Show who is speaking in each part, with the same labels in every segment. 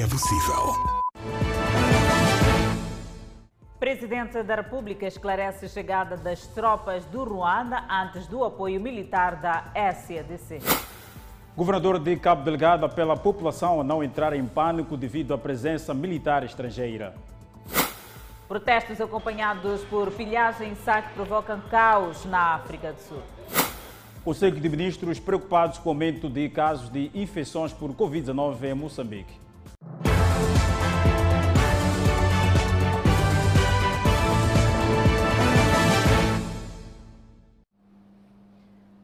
Speaker 1: é possível.
Speaker 2: Presidente da República esclarece a chegada das tropas do Ruanda antes do apoio militar da SADC.
Speaker 3: Governador de Cabo Delgado apela à população a não entrar em pânico devido à presença militar estrangeira.
Speaker 2: Protestos acompanhados por pilhagem e saque provocam caos na África do Sul.
Speaker 3: Conselho de Ministros preocupados com o aumento de casos de infecções por Covid-19 em Moçambique.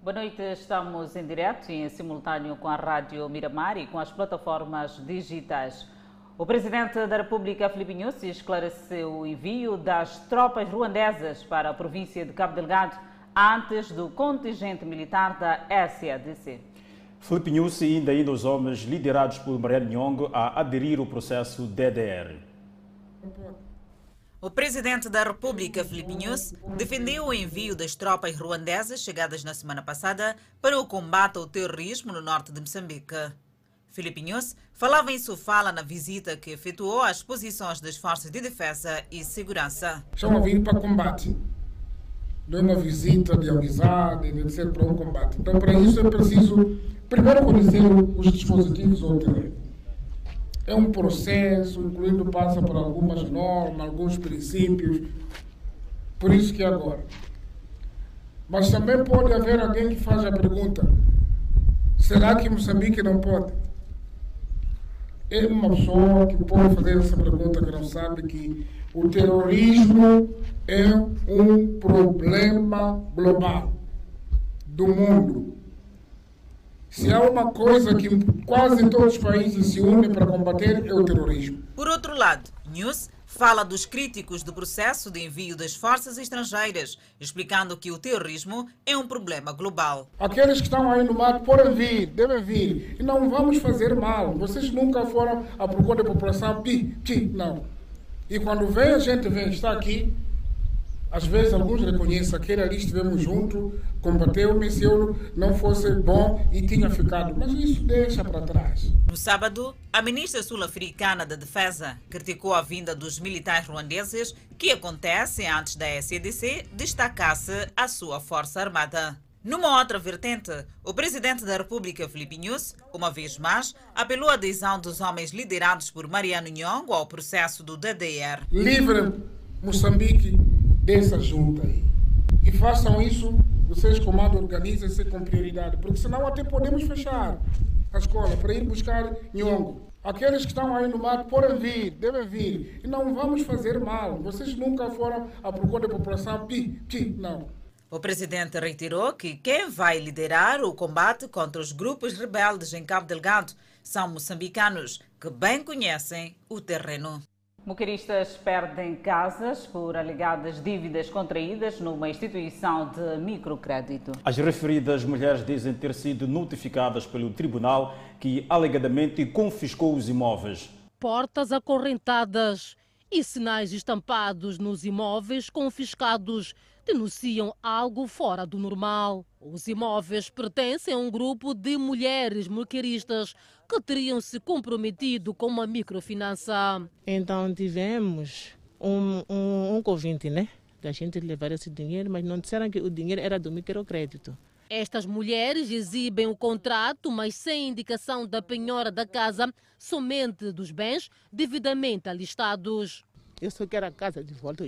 Speaker 2: Boa noite, estamos em direto e em simultâneo com a Rádio Miramar e com as plataformas digitais. O Presidente da República, Filipe Nyusi, esclareceu o envio das tropas ruandesas para a província de Cabo Delgado antes do contingente militar da SADC.
Speaker 3: Filipe Nyusi ainda ainda os homens liderados por Mariano Nhongo a aderir ao processo DDR.
Speaker 4: O presidente da República, Filipe Nyusi, defendeu o envio das tropas ruandesas chegadas na semana passada para o combate ao terrorismo no norte de Moçambique. Filipe Nyusi falava em sua fala na visita que efetuou às posições das forças de defesa e segurança.
Speaker 5: Estão vir para combate. Não é uma visita de amizade, de ser para um combate. Então, para isso é preciso primeiro conhecer os dispositivos ao terreno é um processo, incluindo passa por algumas normas, alguns princípios. Por isso que é agora. Mas também pode haver alguém que faz a pergunta: será que Moçambique não pode? É uma pessoa que pode fazer essa pergunta que não sabe que o terrorismo é um problema global do mundo. Se há uma coisa que quase todos os países se unem para combater é o terrorismo.
Speaker 4: Por outro lado, News fala dos críticos do processo de envio das forças estrangeiras, explicando que o terrorismo é um problema global.
Speaker 5: Aqueles que estão aí no mato podem vir, devem vir. E não vamos fazer mal. Vocês nunca foram à procura da população. Pi, pi, não. E quando vem, a gente vem, está aqui, às vezes alguns reconhecem aquele ali estivemos juntos, combateu-me se eu não fosse bom e tinha ficado. Mas isso deixa para trás.
Speaker 4: No sábado, a ministra sul-africana da Defesa criticou a vinda dos militares ruandeses, que acontece antes da SADC destacasse a sua força armada. Numa outra vertente, o presidente da República, Filipe Nyusi, uma vez mais, apelou à adesão dos homens liderados por Mariano Nhongo ao processo do DDR.
Speaker 5: Livre Moçambique dessa junta aí. E façam isso, vocês comando organizem-se com prioridade, porque senão até podemos fechar a escola para ir buscar nhongo. Aqueles que estão aí no mato podem vir, devem vir. E não vamos fazer mal. Vocês nunca foram à procura da população. Pi, pi, não.
Speaker 4: O presidente reiterou que quem vai liderar o combate contra os grupos rebeldes em Cabo Delgado são moçambicanos que bem conhecem o terreno.
Speaker 2: Moquiristas perdem casas por alegadas dívidas contraídas numa instituição de microcrédito.
Speaker 3: As referidas mulheres dizem ter sido notificadas pelo tribunal que alegadamente confiscou os imóveis.
Speaker 6: Portas acorrentadas e sinais estampados nos imóveis confiscados denunciam algo fora do normal. Os imóveis pertencem a um grupo de mulheres moquiristas que teriam se comprometido com uma microfinança.
Speaker 7: Então tivemos um, um, um convite, né? Da gente levar esse dinheiro, mas não disseram que o dinheiro era do microcrédito.
Speaker 6: Estas mulheres exibem o contrato, mas sem indicação da penhora da casa, somente dos bens devidamente alistados.
Speaker 7: Eu só quero a casa de volta.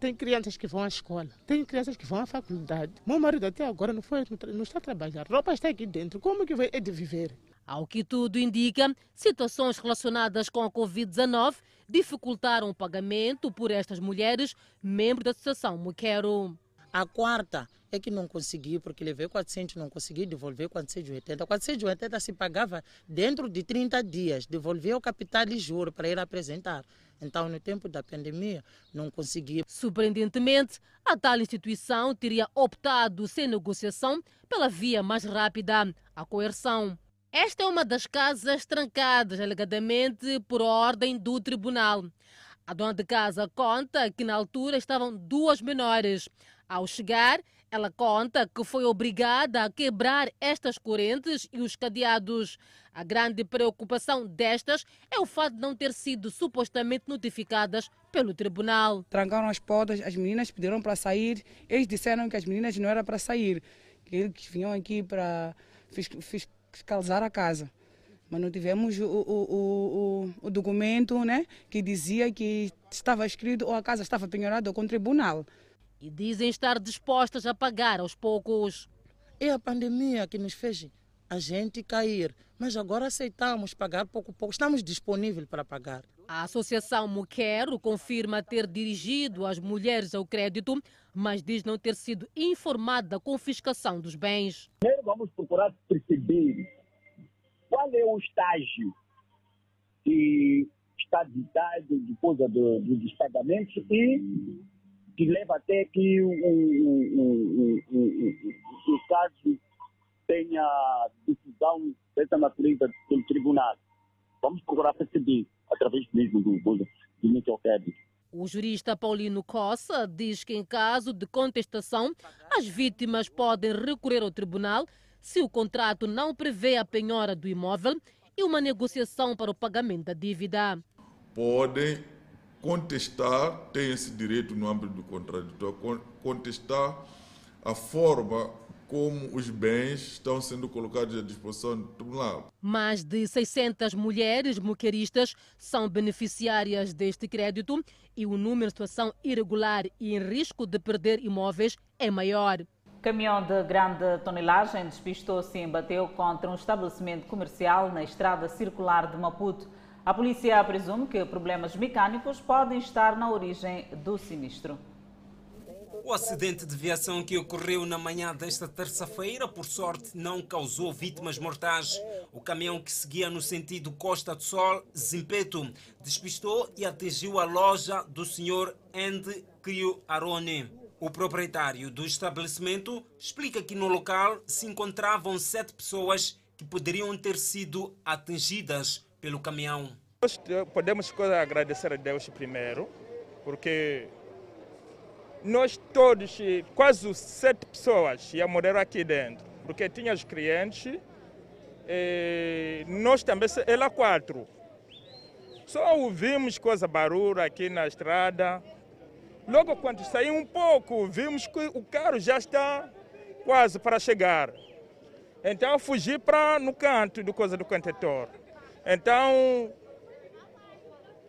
Speaker 7: Tem crianças que vão à escola, tem crianças que vão à faculdade. Meu marido até agora não, foi, não está a trabalhar. A roupa está aqui dentro. Como que vai é de viver?
Speaker 6: Ao que tudo indica, situações relacionadas com a Covid-19 dificultaram o pagamento por estas mulheres, membros da Associação Muquero.
Speaker 8: A quarta é que não consegui, porque levei 400, não consegui devolver 480. 480 se pagava dentro de 30 dias, devolver o capital de juro para ir apresentar. Então, no tempo da pandemia, não consegui.
Speaker 6: Surpreendentemente, a tal instituição teria optado sem negociação pela via mais rápida, a coerção. Esta é uma das casas trancadas, alegadamente por ordem do tribunal. A dona de casa conta que na altura estavam duas menores. Ao chegar, Ela conta que foi obrigada a quebrar estas correntes e os cadeados. A grande preocupação destas é o fato de não ter sido supostamente notificadas pelo tribunal.
Speaker 9: Trancaram as portas, as meninas pediram para sair, eles disseram que as meninas não eram para sair, que eles vinham aqui para fiscalizar a casa. Mas não tivemos o, o, o, o, documento né, que dizia que estava escrito ou a casa estava penhorada com o tribunal.
Speaker 6: E dizem estar dispostas a pagar aos poucos.
Speaker 10: É a pandemia que nos fez a gente cair, mas agora aceitamos pagar pouco a pouco, estamos disponíveis para pagar.
Speaker 6: A Associação Muquero confirma ter dirigido as mulheres ao crédito, mas diz não ter sido informada da confiscação dos bens.
Speaker 11: Primeiro vamos procurar perceber qual é o estágio de estabilidade depois do, dos pagamentos e que leva até que o caso tenha decisão dessa natureza pelo tribunal. Vamos procurar perceber através mesmo do, do, do crédito.
Speaker 6: O jurista Paulino Cossa diz que, em caso de contestação, as vítimas podem recorrer ao tribunal se o contrato não prevê a penhora do imóvel e uma negociação para o pagamento da dívida.
Speaker 12: Podem contestar, têm esse direito no âmbito do contraditório, contestar a forma como os bens estão sendo colocados à disposição do tribunal.
Speaker 6: Mais de 600 mulheres moqueristas são beneficiárias deste crédito e o número de situação irregular e em risco de perder imóveis é maior.
Speaker 2: Caminhão de grande tonelagem despistou-se e embateu contra um estabelecimento comercial na estrada circular de Maputo. A polícia presume que problemas mecânicos podem estar na origem do sinistro.
Speaker 13: O acidente de viação que ocorreu na manhã desta terça-feira, por sorte, não causou vítimas mortais. O caminhão que seguia no sentido Costa do Sol, Zimpeto, despistou e atingiu a loja do Sr. Andy Crio Arone. O proprietário do estabelecimento explica que no local se encontravam sete pessoas que poderiam ter sido atingidas pelo caminhão.
Speaker 14: Nós podemos agradecer a Deus primeiro, porque nós todos, quase sete pessoas, iam morrer aqui dentro, porque tinha os clientes, nós também, ela quatro. Só ouvimos coisa barulho aqui na estrada, Logo quando saí um pouco, vimos que o carro já está quase para chegar. Então fugi para no canto do coisa do contentor. Então,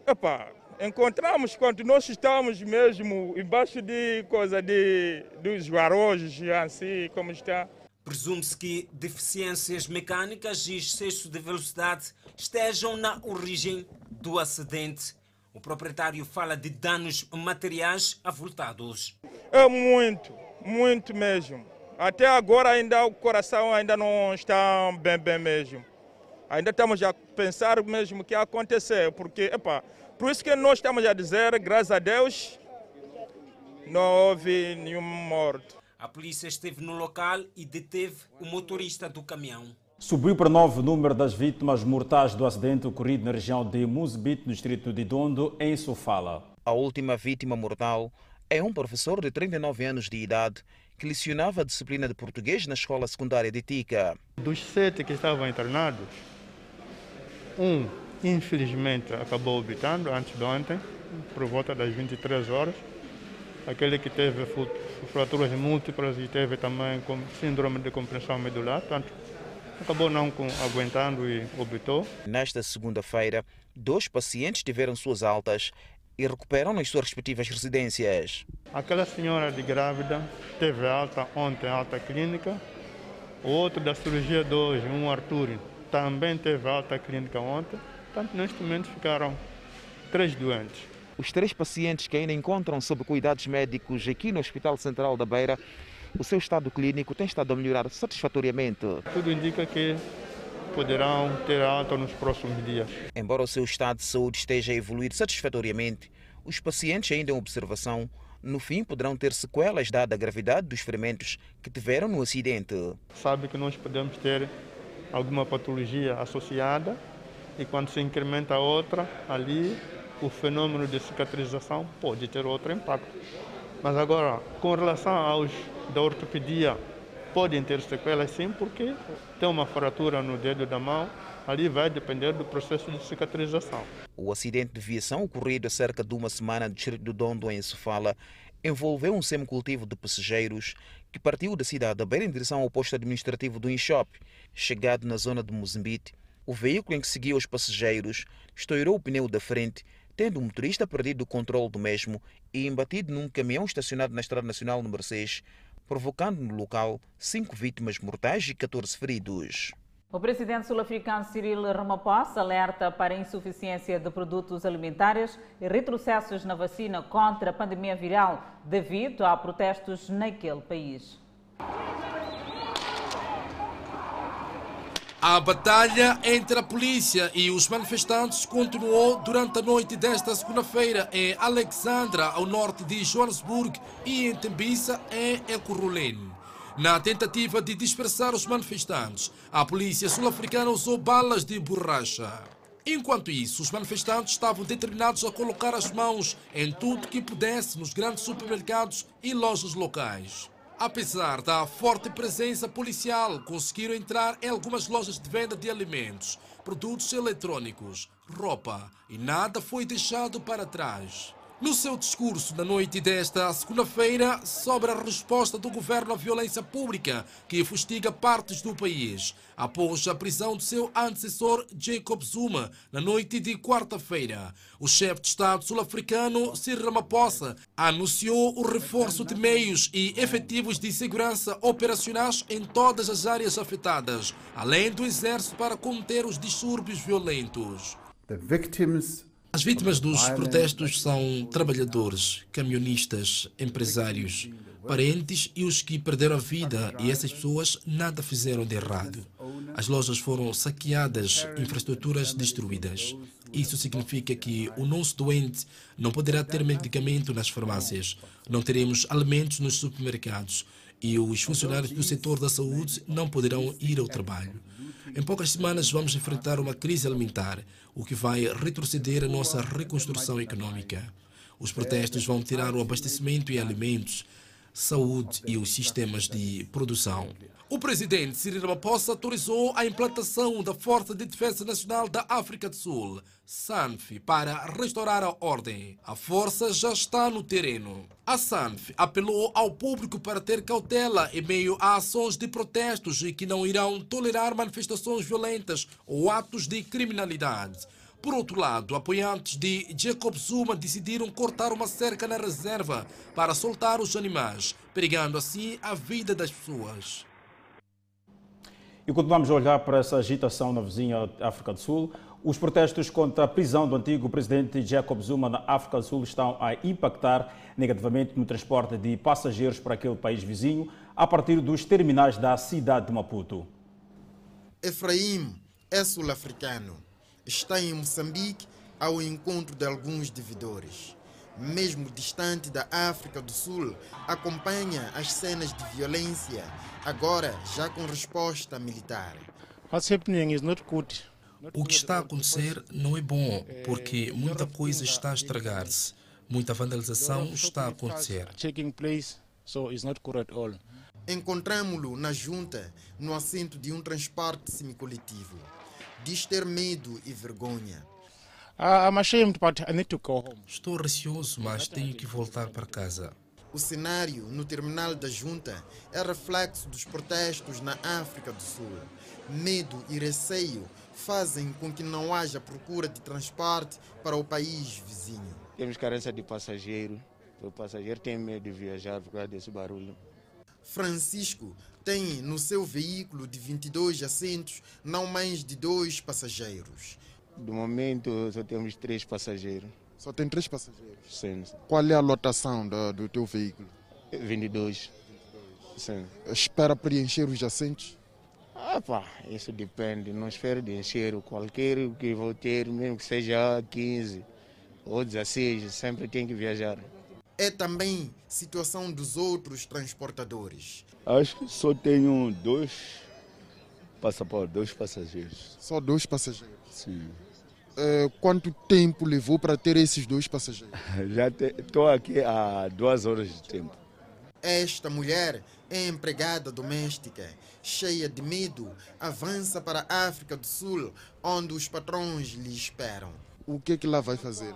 Speaker 14: epa, encontramos quando nós estamos mesmo embaixo de coisa de dos arrojos, assim como está.
Speaker 13: Presume-se que deficiências mecânicas e excesso de velocidade estejam na origem do acidente. O proprietário fala de danos materiais avultados.
Speaker 14: É muito, muito mesmo. Até agora ainda o coração ainda não está bem, bem mesmo. Ainda estamos a pensar mesmo o que acontecer, porque, epa, por isso que nós estamos a dizer, graças a Deus, não houve nenhum morto.
Speaker 13: A polícia esteve no local e deteve o motorista do caminhão.
Speaker 3: Subiu para nove o número das vítimas mortais do acidente ocorrido na região de Muzbit, no distrito de Dondo, em Sofala.
Speaker 15: A última vítima mortal é um professor de 39 anos de idade que lecionava a disciplina de português na escola secundária de Tica.
Speaker 16: Dos sete que estavam internados, um, infelizmente, acabou obitando antes de ontem, por volta das 23 horas. Aquele que teve fraturas múltiplas e teve também síndrome de compressão medular, tanto acabou não aguentando e obitou.
Speaker 15: Nesta segunda-feira, dois pacientes tiveram suas altas e recuperam nas suas respectivas residências.
Speaker 16: Aquela senhora de grávida teve alta ontem, alta clínica. O outro da cirurgia de hoje, um Arthur, também teve alta clínica ontem. Portanto, neste momento ficaram três doentes.
Speaker 15: Os três pacientes que ainda encontram sob cuidados médicos aqui no Hospital Central da Beira o seu estado clínico tem estado a melhorar satisfatoriamente.
Speaker 16: Tudo indica que poderão ter alta nos próximos dias.
Speaker 15: Embora o seu estado de saúde esteja a evoluir satisfatoriamente, os pacientes ainda em observação no fim poderão ter sequelas dada a gravidade dos ferimentos que tiveram no acidente.
Speaker 16: Sabe que nós podemos ter alguma patologia associada e quando se incrementa outra, ali o fenômeno de cicatrização pode ter outro impacto. Mas agora, com relação aos da ortopedia, podem ter sequelas sim, porque tem uma fratura no dedo da mão, ali vai depender do processo de cicatrização.
Speaker 15: O acidente de viação ocorrido há cerca de uma semana no distrito do Dondo, em Sofala, envolveu um semicultivo de passageiros que partiu da cidade da Beira em direção ao posto administrativo do Inshop. Chegado na zona de Moçambique, o veículo em que seguia os passageiros estourou o pneu da frente, tendo o motorista perdido o controle do mesmo e embatido num caminhão estacionado na Estrada Nacional número 6, provocando no local cinco vítimas mortais e 14 feridos.
Speaker 2: O presidente sul-africano Cyril Ramaphosa alerta para a insuficiência de produtos alimentares e retrocessos na vacina contra a pandemia viral devido a protestos naquele país.
Speaker 17: A batalha entre a polícia e os manifestantes continuou durante a noite desta segunda-feira em Alexandra, ao norte de Johannesburg, e em Tembisa, em Ekurhuleni. Na tentativa de dispersar os manifestantes, a polícia sul-africana usou balas de borracha. Enquanto isso, os manifestantes estavam determinados a colocar as mãos em tudo que pudesse nos grandes supermercados e lojas locais. Apesar da forte presença policial, conseguiram entrar em algumas lojas de venda de alimentos, produtos eletrônicos, roupa e nada foi deixado para trás. No seu discurso na noite desta segunda-feira, sobre a resposta do governo à violência pública que fustiga partes do país, após a prisão do seu antecessor Jacob Zuma na noite de quarta-feira, o chefe de Estado sul-africano Cyril Ramaphosa anunciou o reforço de meios e efetivos de segurança operacionais em todas as áreas afetadas, além do exército para conter os distúrbios violentos.
Speaker 10: The victims
Speaker 17: as vítimas dos protestos são trabalhadores, camionistas, empresários, parentes e os que perderam a vida, e essas pessoas nada fizeram de errado. As lojas foram saqueadas, infraestruturas destruídas. Isso significa que o nosso doente não poderá ter medicamento nas farmácias, não teremos alimentos nos supermercados e os funcionários do setor da saúde não poderão ir ao trabalho. Em poucas semanas vamos enfrentar uma crise alimentar, o que vai retroceder a nossa reconstrução econômica. Os protestos vão tirar o abastecimento em alimentos, saúde e os sistemas de produção. O presidente Cyril Ramaphosa autorizou a implantação da Força de Defesa Nacional da África do Sul, SANF, para restaurar a ordem. A força já está no terreno. A SANF apelou ao público para ter cautela em meio a ações de protestos e que não irão tolerar manifestações violentas ou atos de criminalidade. Por outro lado, apoiantes de Jacob Zuma decidiram cortar uma cerca na reserva para soltar os animais, perigando assim a vida das pessoas.
Speaker 3: E continuamos a olhar para essa agitação na vizinha África do Sul. Os protestos contra a prisão do antigo presidente Jacob Zuma na África do Sul estão a impactar negativamente no transporte de passageiros para aquele país vizinho, a partir dos terminais da cidade de Maputo.
Speaker 18: Efraim é sul-africano. Está em Moçambique ao encontro de alguns devedores mesmo distante da África do Sul, acompanha as cenas de violência, agora já com resposta militar.
Speaker 17: O que está a acontecer não é bom, porque muita coisa está a estragar-se. Muita vandalização está a acontecer.
Speaker 18: Encontramos-lo na junta, no assento de um transporte semicoletivo. Diz ter medo e vergonha.
Speaker 17: I'm ashamed, but I need to go home. Estou receoso, mas tenho que voltar para casa.
Speaker 18: O cenário no terminal da junta é reflexo dos protestos na África do Sul. Medo e receio fazem com que não haja procura de transporte para o país vizinho.
Speaker 19: Temos carência de passageiro. O passageiro tem medo de viajar por causa desse barulho.
Speaker 18: Francisco tem no seu veículo de 22 assentos não mais de dois passageiros.
Speaker 19: Do momento só temos três passageiros.
Speaker 5: Só tem três passageiros?
Speaker 19: Sim.
Speaker 5: Qual é a lotação do, do teu veículo?
Speaker 19: 22. Sim.
Speaker 5: Espera preencher os assentos?
Speaker 19: Ah, pá, isso depende. Não espero de encher qualquer que vou ter, mesmo que seja 15 ou 16, sempre tem que viajar.
Speaker 18: É também situação dos outros transportadores.
Speaker 20: Acho que só tenho dois passaportes, dois passageiros.
Speaker 5: Só dois passageiros?
Speaker 20: Sim.
Speaker 18: Uh, quanto tempo levou para ter esses dois passageiros?
Speaker 20: Já estou aqui há duas horas de tempo.
Speaker 18: Esta mulher é empregada doméstica, cheia de medo, avança para a África do Sul, onde os patrões lhe esperam. O que é que lá vai fazer?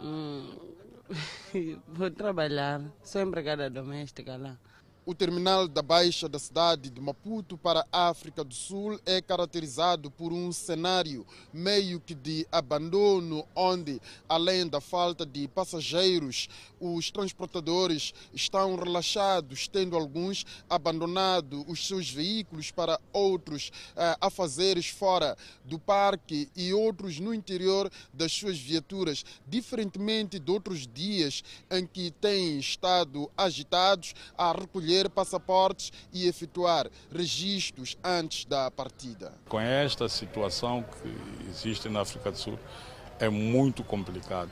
Speaker 10: Hum, vou trabalhar, sou empregada doméstica lá.
Speaker 18: O terminal da Baixa da cidade de Maputo para a África do Sul é caracterizado por um cenário meio que de abandono, onde, além da falta de passageiros, os transportadores estão relaxados, tendo alguns abandonado os seus veículos para outros eh, a fazeres fora do parque e outros no interior das suas viaturas, diferentemente de outros dias em que têm estado agitados a recolher passaportes e efetuar registros antes da partida.
Speaker 21: Com esta situação que existe na África do Sul, é muito complicado.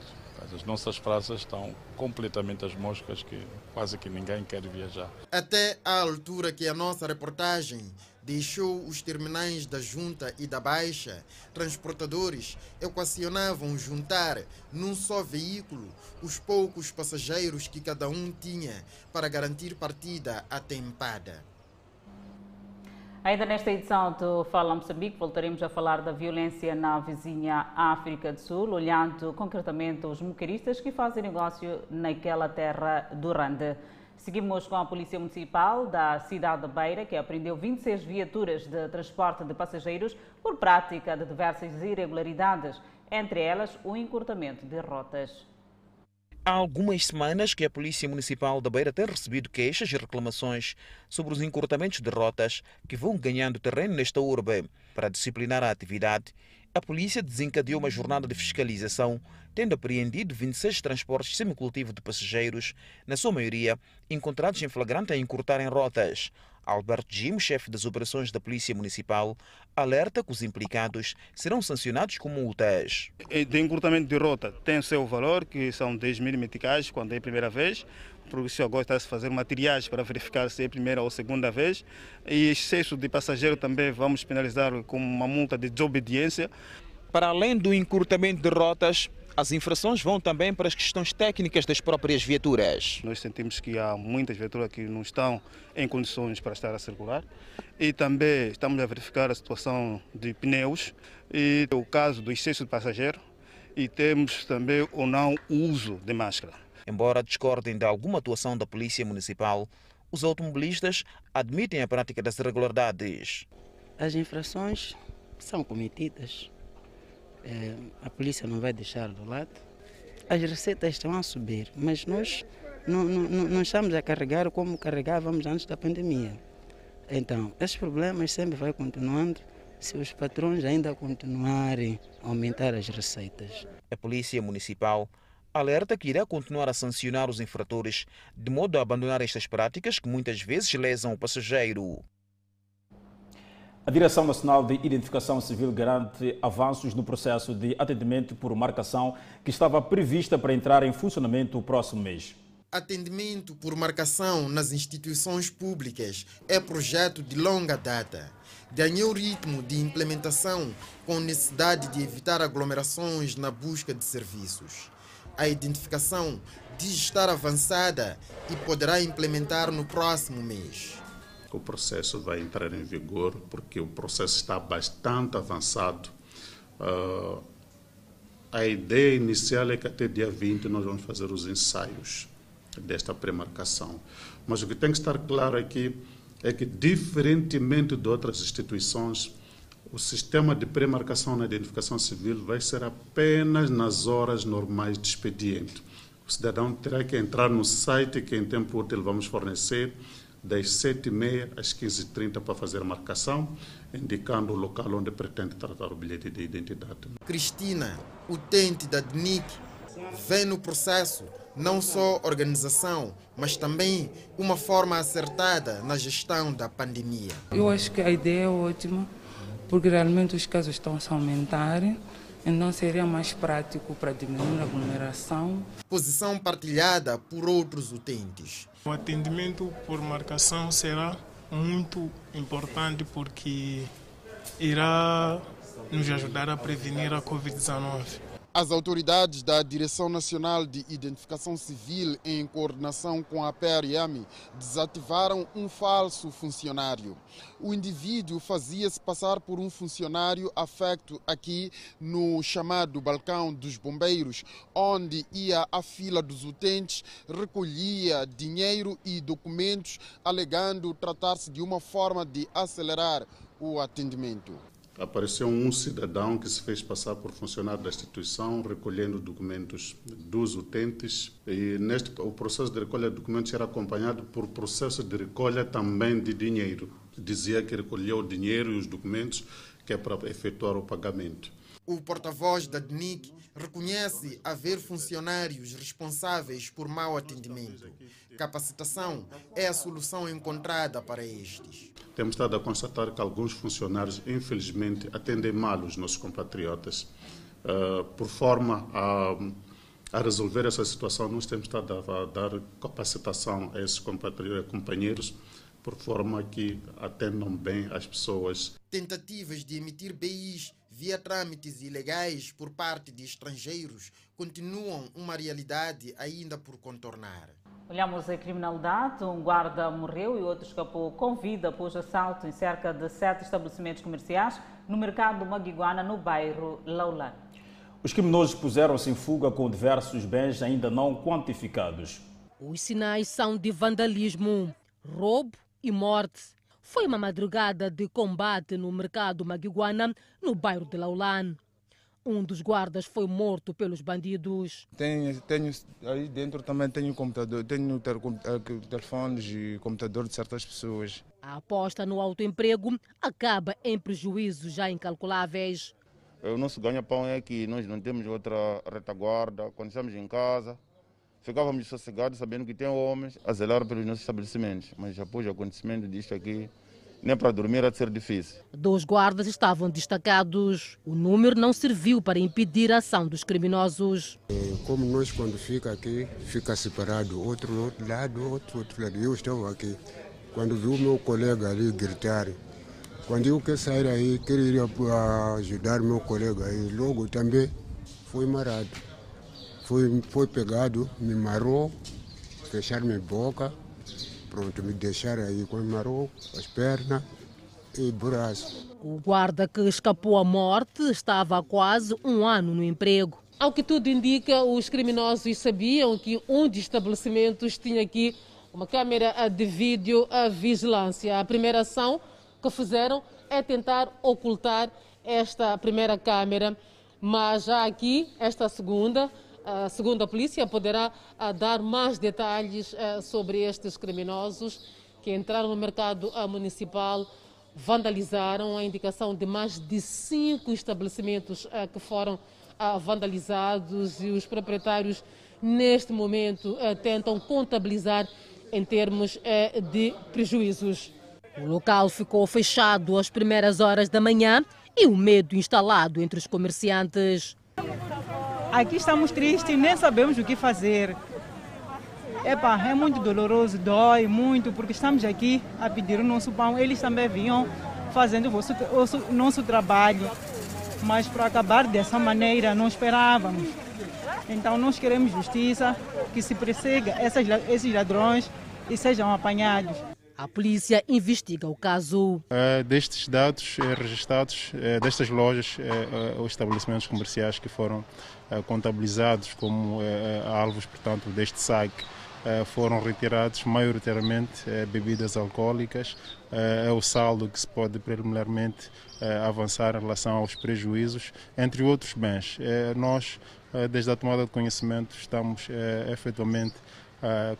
Speaker 21: As nossas praças estão completamente às moscas que quase que ninguém quer viajar.
Speaker 18: Até a altura que a nossa reportagem deixou os terminais da Junta e da Baixa, transportadores equacionavam juntar num só veículo os poucos passageiros que cada um tinha para garantir partida atempada.
Speaker 2: Ainda nesta edição do Fala Moçambique, voltaremos a falar da violência na vizinha África do Sul, olhando concretamente os mocaristas que fazem negócio naquela terra do Rande. Seguimos com a Polícia Municipal da cidade de Beira, que apreendeu 26 viaturas de transporte de passageiros por prática de diversas irregularidades, entre elas o encurtamento de rotas.
Speaker 15: Há algumas semanas que a Polícia Municipal da Beira tem recebido queixas e reclamações sobre os encurtamentos de rotas que vão ganhando terreno nesta urbe. Para disciplinar a atividade, a polícia desencadeou uma jornada de fiscalização, tendo apreendido 26 transportes semicultivo de passageiros, na sua maioria encontrados em flagrante a encurtarem rotas. Alberto Jim, chefe das operações da Polícia Municipal, alerta que os implicados serão sancionados com multas.
Speaker 16: De encurtamento de rota tem o seu valor, que são 10 mil meticais quando é a primeira vez. Por isso agora está-se a fazer materiais para verificar se é a primeira ou segunda vez. E excesso de passageiro também vamos penalizar com uma multa de desobediência.
Speaker 15: Para além do encurtamento de rotas, as infrações vão também para as questões técnicas das próprias viaturas.
Speaker 16: Nós sentimos que há muitas viaturas que não estão em condições para estar a circular e também estamos a verificar a situação de pneus e o caso do excesso de passageiro e temos também o não uso de máscara.
Speaker 15: Embora discordem de alguma atuação da Polícia Municipal, os automobilistas admitem a prática das irregularidades.
Speaker 10: As infrações são cometidas a polícia não vai deixar do lado. As receitas estão a subir, mas nós não, não, não estamos a carregar como carregávamos antes da pandemia. Então, esses problemas sempre vão continuando se os patrões ainda continuarem a aumentar as receitas.
Speaker 15: A Polícia Municipal alerta que irá continuar a sancionar os infratores de modo a abandonar estas práticas que muitas vezes lesam o passageiro.
Speaker 3: A Direção Nacional de Identificação Civil garante avanços no processo de atendimento por marcação que estava prevista para entrar em funcionamento o próximo mês.
Speaker 18: Atendimento por marcação nas instituições públicas é projeto de longa data. Ganhou ritmo de implementação com necessidade de evitar aglomerações na busca de serviços. A identificação diz estar avançada e poderá implementar no próximo mês
Speaker 22: o processo vai entrar em vigor, porque o processo está bastante avançado. Uh, a ideia inicial é que até dia 20 nós vamos fazer os ensaios desta pré-marcação. Mas o que tem que estar claro aqui é que, diferentemente de outras instituições, o sistema de pré-marcação na identificação civil vai ser apenas nas horas normais de expediente. O cidadão terá que entrar no site que em tempo útil vamos fornecer das 7h30 às 15h30 para fazer a marcação, indicando o local onde pretende tratar o bilhete de identidade.
Speaker 18: Cristina, utente da DNIC, vê no processo não só organização, mas também uma forma acertada na gestão da pandemia.
Speaker 23: Eu acho que a ideia é ótima, porque realmente os casos estão a aumentar. Então seria mais prático para diminuir a aglomeração.
Speaker 18: Posição partilhada por outros utentes.
Speaker 24: O atendimento por marcação será muito importante porque irá
Speaker 25: nos ajudar a prevenir a Covid-19.
Speaker 26: As autoridades da Direção Nacional de Identificação Civil, em coordenação com a PRM, desativaram um falso funcionário. O indivíduo fazia-se passar por um funcionário afecto aqui no chamado Balcão dos Bombeiros, onde ia à fila dos utentes, recolhia dinheiro e documentos, alegando tratar-se de uma forma de acelerar o atendimento
Speaker 22: apareceu um cidadão que se fez passar por funcionário da instituição, recolhendo documentos dos utentes. E neste, o processo de recolha de documentos era acompanhado por processo de recolha também de dinheiro. Dizia que recolheu o dinheiro e os documentos que é para efetuar o pagamento.
Speaker 26: O porta-voz da DNIC reconhece haver funcionários responsáveis por mau atendimento. Capacitação é a solução encontrada para estes.
Speaker 22: Temos estado a constatar que alguns funcionários, infelizmente, atendem mal os nossos compatriotas. Uh, por forma a, a, resolver essa situação, nós temos estado a, a dar capacitação a esses companheiros por forma que atendam bem as pessoas.
Speaker 26: Tentativas de emitir BIs via trâmites ilegais por parte de estrangeiros continuam uma realidade ainda por contornar.
Speaker 2: Olhamos a criminalidade. Um guarda morreu e outro escapou com vida após assalto em cerca de sete estabelecimentos comerciais no mercado Maguiguana, no bairro Laulan.
Speaker 3: Os criminosos puseram-se em fuga com diversos bens ainda não quantificados.
Speaker 6: Os sinais são de vandalismo, roubo e morte. Foi uma madrugada de combate no mercado Maguiguana, no bairro de Laulan. Um dos guardas foi morto pelos bandidos.
Speaker 27: Tenho, tenho aí dentro também tenho computador, tenho eh, telefones e computador de certas pessoas.
Speaker 6: A aposta no autoemprego acaba em prejuízos já incalculáveis.
Speaker 27: O nosso ganha-pão é que nós não temos outra retaguarda. Quando estamos em casa, ficávamos sossegados sabendo que tem homens a zelar pelos nossos estabelecimentos. Mas após o acontecimento disto aqui, nem para dormir há de ser difícil.
Speaker 6: Dois guardas estavam destacados. O número não serviu para impedir a ação dos criminosos.
Speaker 28: É, como nós, quando fica aqui, fica separado, outro outro lado, outro outro lado. Eu estava aqui. Quando vi o meu colega ali gritar, quando eu quero sair aí, queria ajudar meu colega aí, logo também foi marado. Foi, foi pegado, me marou, fechar minha boca, pronto, me deixaram aí com marou, as pernas e braço.
Speaker 6: O guarda que escapou à morte estava há quase um ano no emprego. Ao que tudo indica, os criminosos sabiam que um dos estabelecimentos tinha aqui uma câmera de vídeo a vigilância. A primeira ação que fizeram é tentar ocultar esta primeira câmera, mas já aqui, esta segunda, segundo a polícia, poderá dar mais detalhes sobre estes criminosos que entraram no mercado municipal, vandalizaram a indicação de mais de cinco estabelecimentos que foram vandalizados e os proprietários, neste momento, tentam contabilizar em termos de prejuízos. O local ficou fechado às primeiras horas da manhã e o medo instalado entre os comerciantes.
Speaker 29: Aqui estamos tristes, nem sabemos o que fazer. Epa, é muito doloroso, dói muito, porque estamos aqui a pedir o nosso pão. Eles também vinham fazendo o, vosso, o nosso trabalho. Mas para acabar dessa maneira, não esperávamos. Então nós queremos justiça, que se persiga essas, esses ladrões e sejam apanhados.
Speaker 6: A polícia investiga o caso.
Speaker 27: É, destes dados é, registrados, é, destas lojas ou estabelecimentos comerciais que foram contabilizados como alvos, portanto, deste saque, foram retirados maioritariamente bebidas alcoólicas. É o saldo que se pode preliminarmente avançar em relação aos prejuízos, entre outros bens. Nós, desde a tomada de conhecimento, estamos efetivamente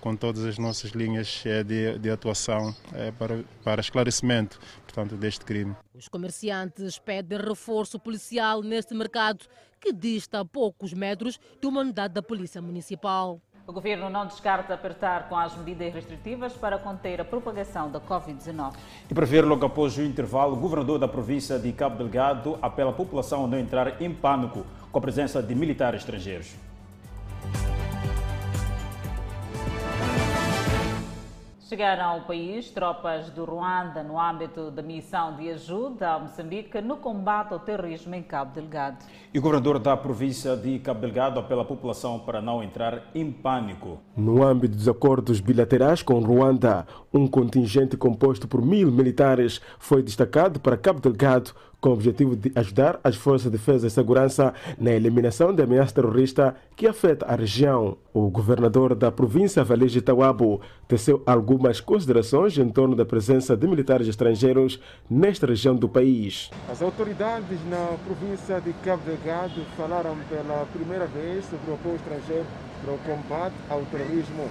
Speaker 27: com todas as nossas linhas de, de, atuação para, para esclarecimento portanto, deste crime.
Speaker 6: Os comerciantes pedem reforço policial neste mercado que dista a poucos metros de uma unidade da Polícia Municipal.
Speaker 2: O governo não descarta apertar com as medidas restritivas para conter a propagação da Covid-19.
Speaker 3: E para ver logo após o intervalo, o governador da província de Cabo Delgado apela à população a não entrar em pânico com a presença de militares estrangeiros.
Speaker 2: Chegaram ao país tropas do Ruanda no âmbito da missão de ajuda a Moçambique no combate ao terrorismo em Cabo Delgado.
Speaker 3: E o governador da província de Cabo Delgado apela a população para não entrar em pânico.
Speaker 30: No âmbito dos acordos bilaterais com Ruanda, um contingente composto por mil militares foi destacado para Cabo Delgado com o objetivo de ajudar as forças de defesa e segurança na eliminação da ameaça terrorista que afeta a região. O governador da província Valege Tawabo teceu algumas considerações em torno da presença de militares estrangeiros nesta região do país.
Speaker 31: As autoridades na província de Cabo Delgado falaram pela primeira vez sobre o apoio estrangeiro para o combate ao terrorismo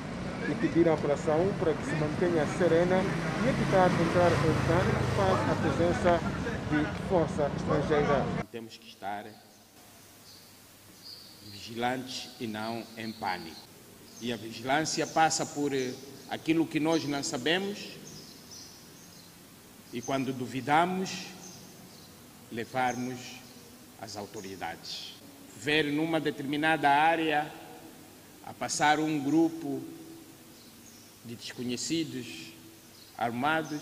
Speaker 31: e pediram à população para que se mantenha serena e evitar entrar em pânico face à presença de força estrangeira.
Speaker 32: Temos que estar vigilantes e não em pânico. E a vigilância passa por aquilo que nós não sabemos e quando duvidamos, levarmos às autoridades. Ver numa determinada área a passar um grupo de desconhecidos armados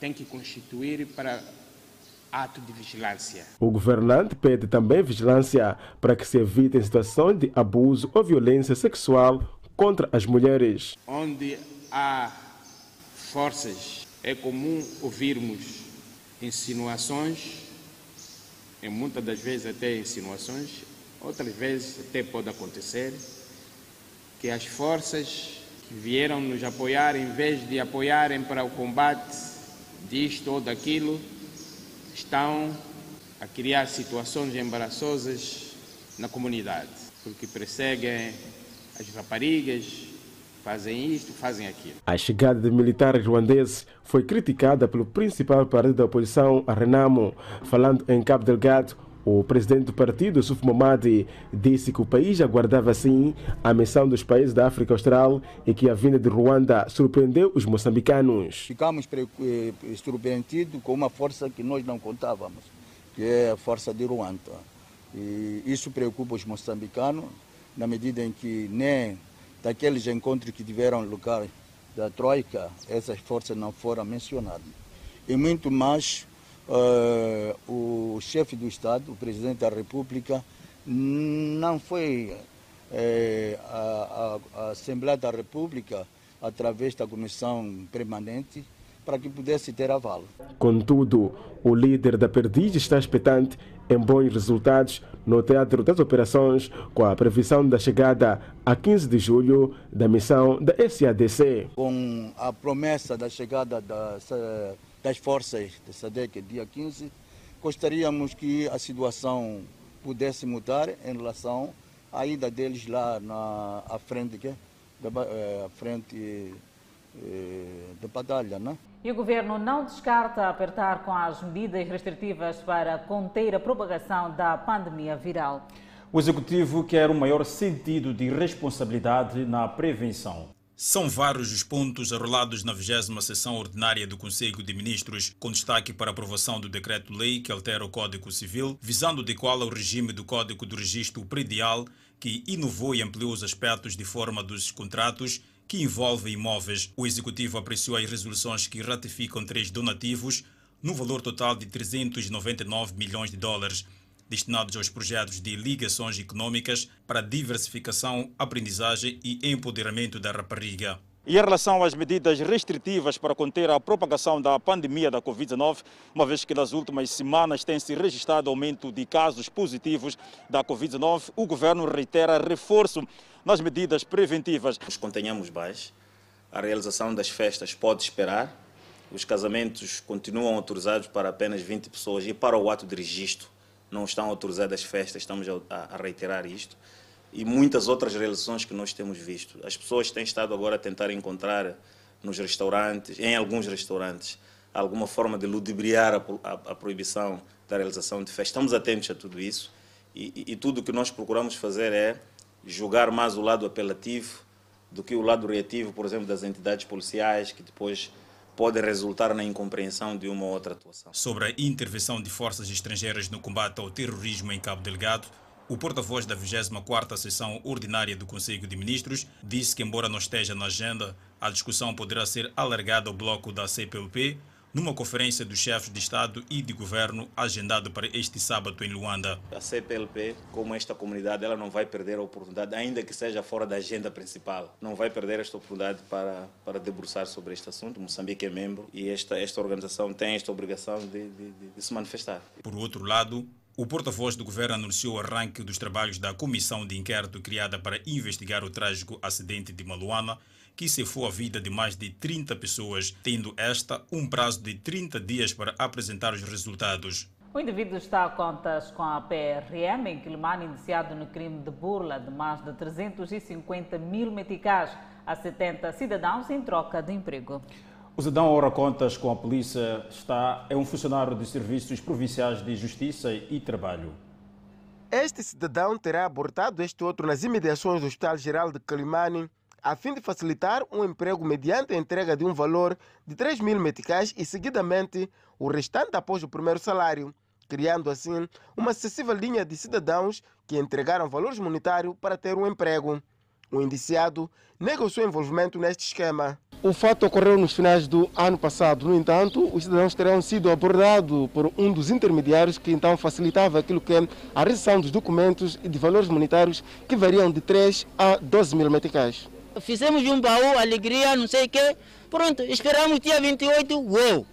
Speaker 32: tem que constituir para ato de vigilância.
Speaker 30: O governante pede também vigilância para que se evitem situações de abuso ou violência sexual contra as mulheres.
Speaker 32: Onde há forças, é comum ouvirmos insinuações, e muitas das vezes até insinuações, outras vezes até pode acontecer que as forças que vieram nos apoiar, em vez de apoiarem para o combate disto ou daquilo, estão a criar situações embaraçosas na comunidade, porque perseguem as raparigas, fazem isto, fazem aquilo.
Speaker 30: A chegada de militares ruandeses foi criticada pelo principal partido da oposição, a Renamo. Falando em Cabo Delgado, o presidente do partido, Suf Momadi, disse que o país aguardava sim a missão dos países da África Austral e que a vinda de Ruanda surpreendeu os moçambicanos.
Speaker 33: Ficamos eh, surpreendidos com uma força que nós não contávamos, que é a força de Ruanda. E isso preocupa os moçambicanos, na medida em que nem daqueles encontros que tiveram lugar da Troika, essas forças não foram mencionadas. E muito mais uh, o chefe do Estado, o presidente da República, não foi uh, a, a, Assembleia da República, através da comissão permanente, para que pudesse ter avalo.
Speaker 30: Contudo, o líder da Perdiz está expectante em bons resultados no Teatro das Operações, com a previsão da chegada a 15 de julho da missão da SADC.
Speaker 33: Com a promessa da chegada da das forças de SADEC dia 15, gostaríamos que a situação pudesse mudar em relação à ida deles lá na à frente, que, da, é, à frente é, da batalha. Né?
Speaker 2: E o governo não descarta apertar com as medidas restritivas para conter a propagação da pandemia viral.
Speaker 3: O executivo quer um maior sentido de responsabilidade na prevenção.
Speaker 34: São vários os pontos arrolados na 20 sessão ordinária do Conselho de Ministros, com destaque para a aprovação do decreto-lei que altera o Código Civil, visando adequá-lo ao regime do Código do Registro Predial, que inovou e ampliou os aspectos de forma dos contratos que envolvem imóveis. O Executivo apreciou as resoluções que ratificam três donativos, no valor total de 399 milhões de dólares destinados aos projetos de ligações econômicas para diversificação, aprendizagem e empoderamento da rapariga.
Speaker 3: E em relação às medidas restritivas para conter a propagação da pandemia da Covid-19, uma vez que nas últimas semanas tem-se registrado aumento de casos positivos da Covid-19, o governo reitera reforço nas medidas preventivas.
Speaker 27: Nos contenhamos baixo, a realização das festas pode esperar, os casamentos continuam autorizados para apenas 20 pessoas e para o ato de registro não estão autorizadas festas, estamos a, a reiterar isto, e muitas outras realizações que nós temos visto. As pessoas têm estado agora a tentar encontrar nos restaurantes, em alguns restaurantes, alguma forma de ludibriar a, a, a proibição da realização de festas. Estamos atentos a tudo isso e, e, e tudo o que nós procuramos fazer é julgar mais o lado apelativo do que o lado reativo, por exemplo, das entidades policiais, que depois pode resultar na incompreensão de uma outra atuação.
Speaker 34: Sobre a intervenção de forças estrangeiras no combate ao terrorismo em Cabo Delgado,
Speaker 3: O porta-voz da 24ª sessão ordinária do Conselho de Ministros disse que, embora não esteja na agenda, a discussão poderá ser alargada ao bloco da CPLP numa conferência dos chefes de Estado e de Governo agendado para este sábado em Luanda.
Speaker 27: A CPLP, como esta comunidade, ela não vai perder a oportunidade, ainda que seja fora da agenda principal, não vai perder esta oportunidade para, para debruçar sobre este assunto. Moçambique é membro e esta, esta organização tem esta obrigação de, de, de, de se manifestar.
Speaker 3: Por outro lado, o porta-voz do governo anunciou o arranque dos trabalhos da comissão de inquérito criada para investigar o trágico acidente de Maluana, que cefou a vida de mais de 30 pessoas, tendo esta um prazo de 30 dias para apresentar os resultados.
Speaker 2: O indivíduo está a contas com a PRM em Quilimane, indiciado no crime de burla de mais de 350 mil meticais a 70 cidadãos em troca de emprego.
Speaker 35: O cidadão ora contas com a polícia está é um funcionário de serviços provinciais de justiça e trabalho.
Speaker 36: Este cidadão terá abortado este outro nas imediações do Hospital Geral de Calimani a fim de facilitar um emprego mediante a entrega de um valor de 3 mil meticais e, seguidamente, o restante após o primeiro salário, criando assim uma excessiva linha de cidadãos que entregaram valores monetários para ter um emprego. O indiciado nega o seu envolvimento neste esquema. O fato ocorreu nos finais do ano passado. No entanto, os cidadãos terão sido abordados por um dos intermediários que então facilitava aquilo que é a recepção dos documentos e de valores monetários que variam de 3 a 12 mil meticais.
Speaker 37: Fizemos um baú, alegria, não sei o quê. Pronto, esperamos dia 28, uou.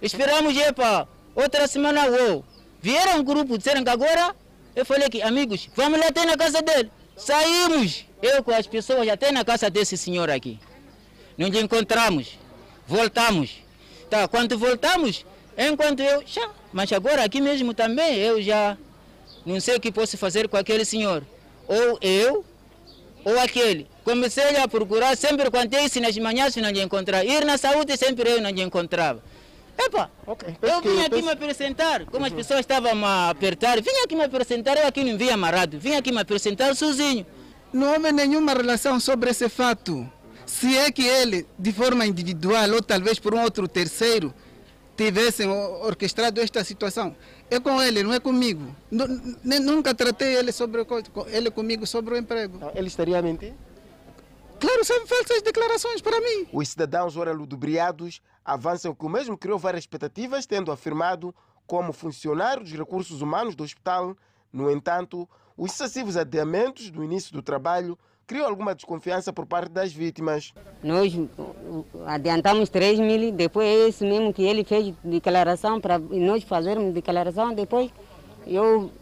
Speaker 37: Esperamos, epa, outra semana, uou. Vieram um grupo, disseram que agora, eu falei que, amigos, vamos lá até na casa dele. Saímos, eu com as pessoas, até na casa desse senhor aqui. Não encontramos, voltamos. Tá, quando voltamos, enquanto eu, já, mas agora aqui mesmo também, eu já não sei o que posso fazer com aquele senhor. Ou eu, ou aquele. Comecei a procurar, sempre quando isso nas manhãs não encontrava. Ir na saúde sempre eu não encontrava. Epa, okay. eu vim aqui me apresentar, como as pessoas estavam a apertar, vim aqui me apresentar, eu aqui não vim amarrado, vim aqui me apresentar sozinho.
Speaker 28: Não houve nenhuma relação sobre esse fato. Se é que ele, de forma individual ou talvez por um outro terceiro, tivessem orquestrado esta situação, é com ele, não é comigo. Nunca tratei ele, sobre, ele comigo sobre o emprego.
Speaker 36: Ele estaria a mentir?
Speaker 28: Claro, são falsas declarações para mim.
Speaker 36: Os cidadãos ora ludobriados avançam que o mesmo criou várias expectativas, tendo afirmado como funcionário dos recursos humanos do hospital. No entanto, os excessivos adiamentos do início do trabalho criou alguma desconfiança por parte das vítimas.
Speaker 38: Nós adiantamos 3 mil, depois é esse mesmo que ele fez declaração para nós fazermos declaração, depois eu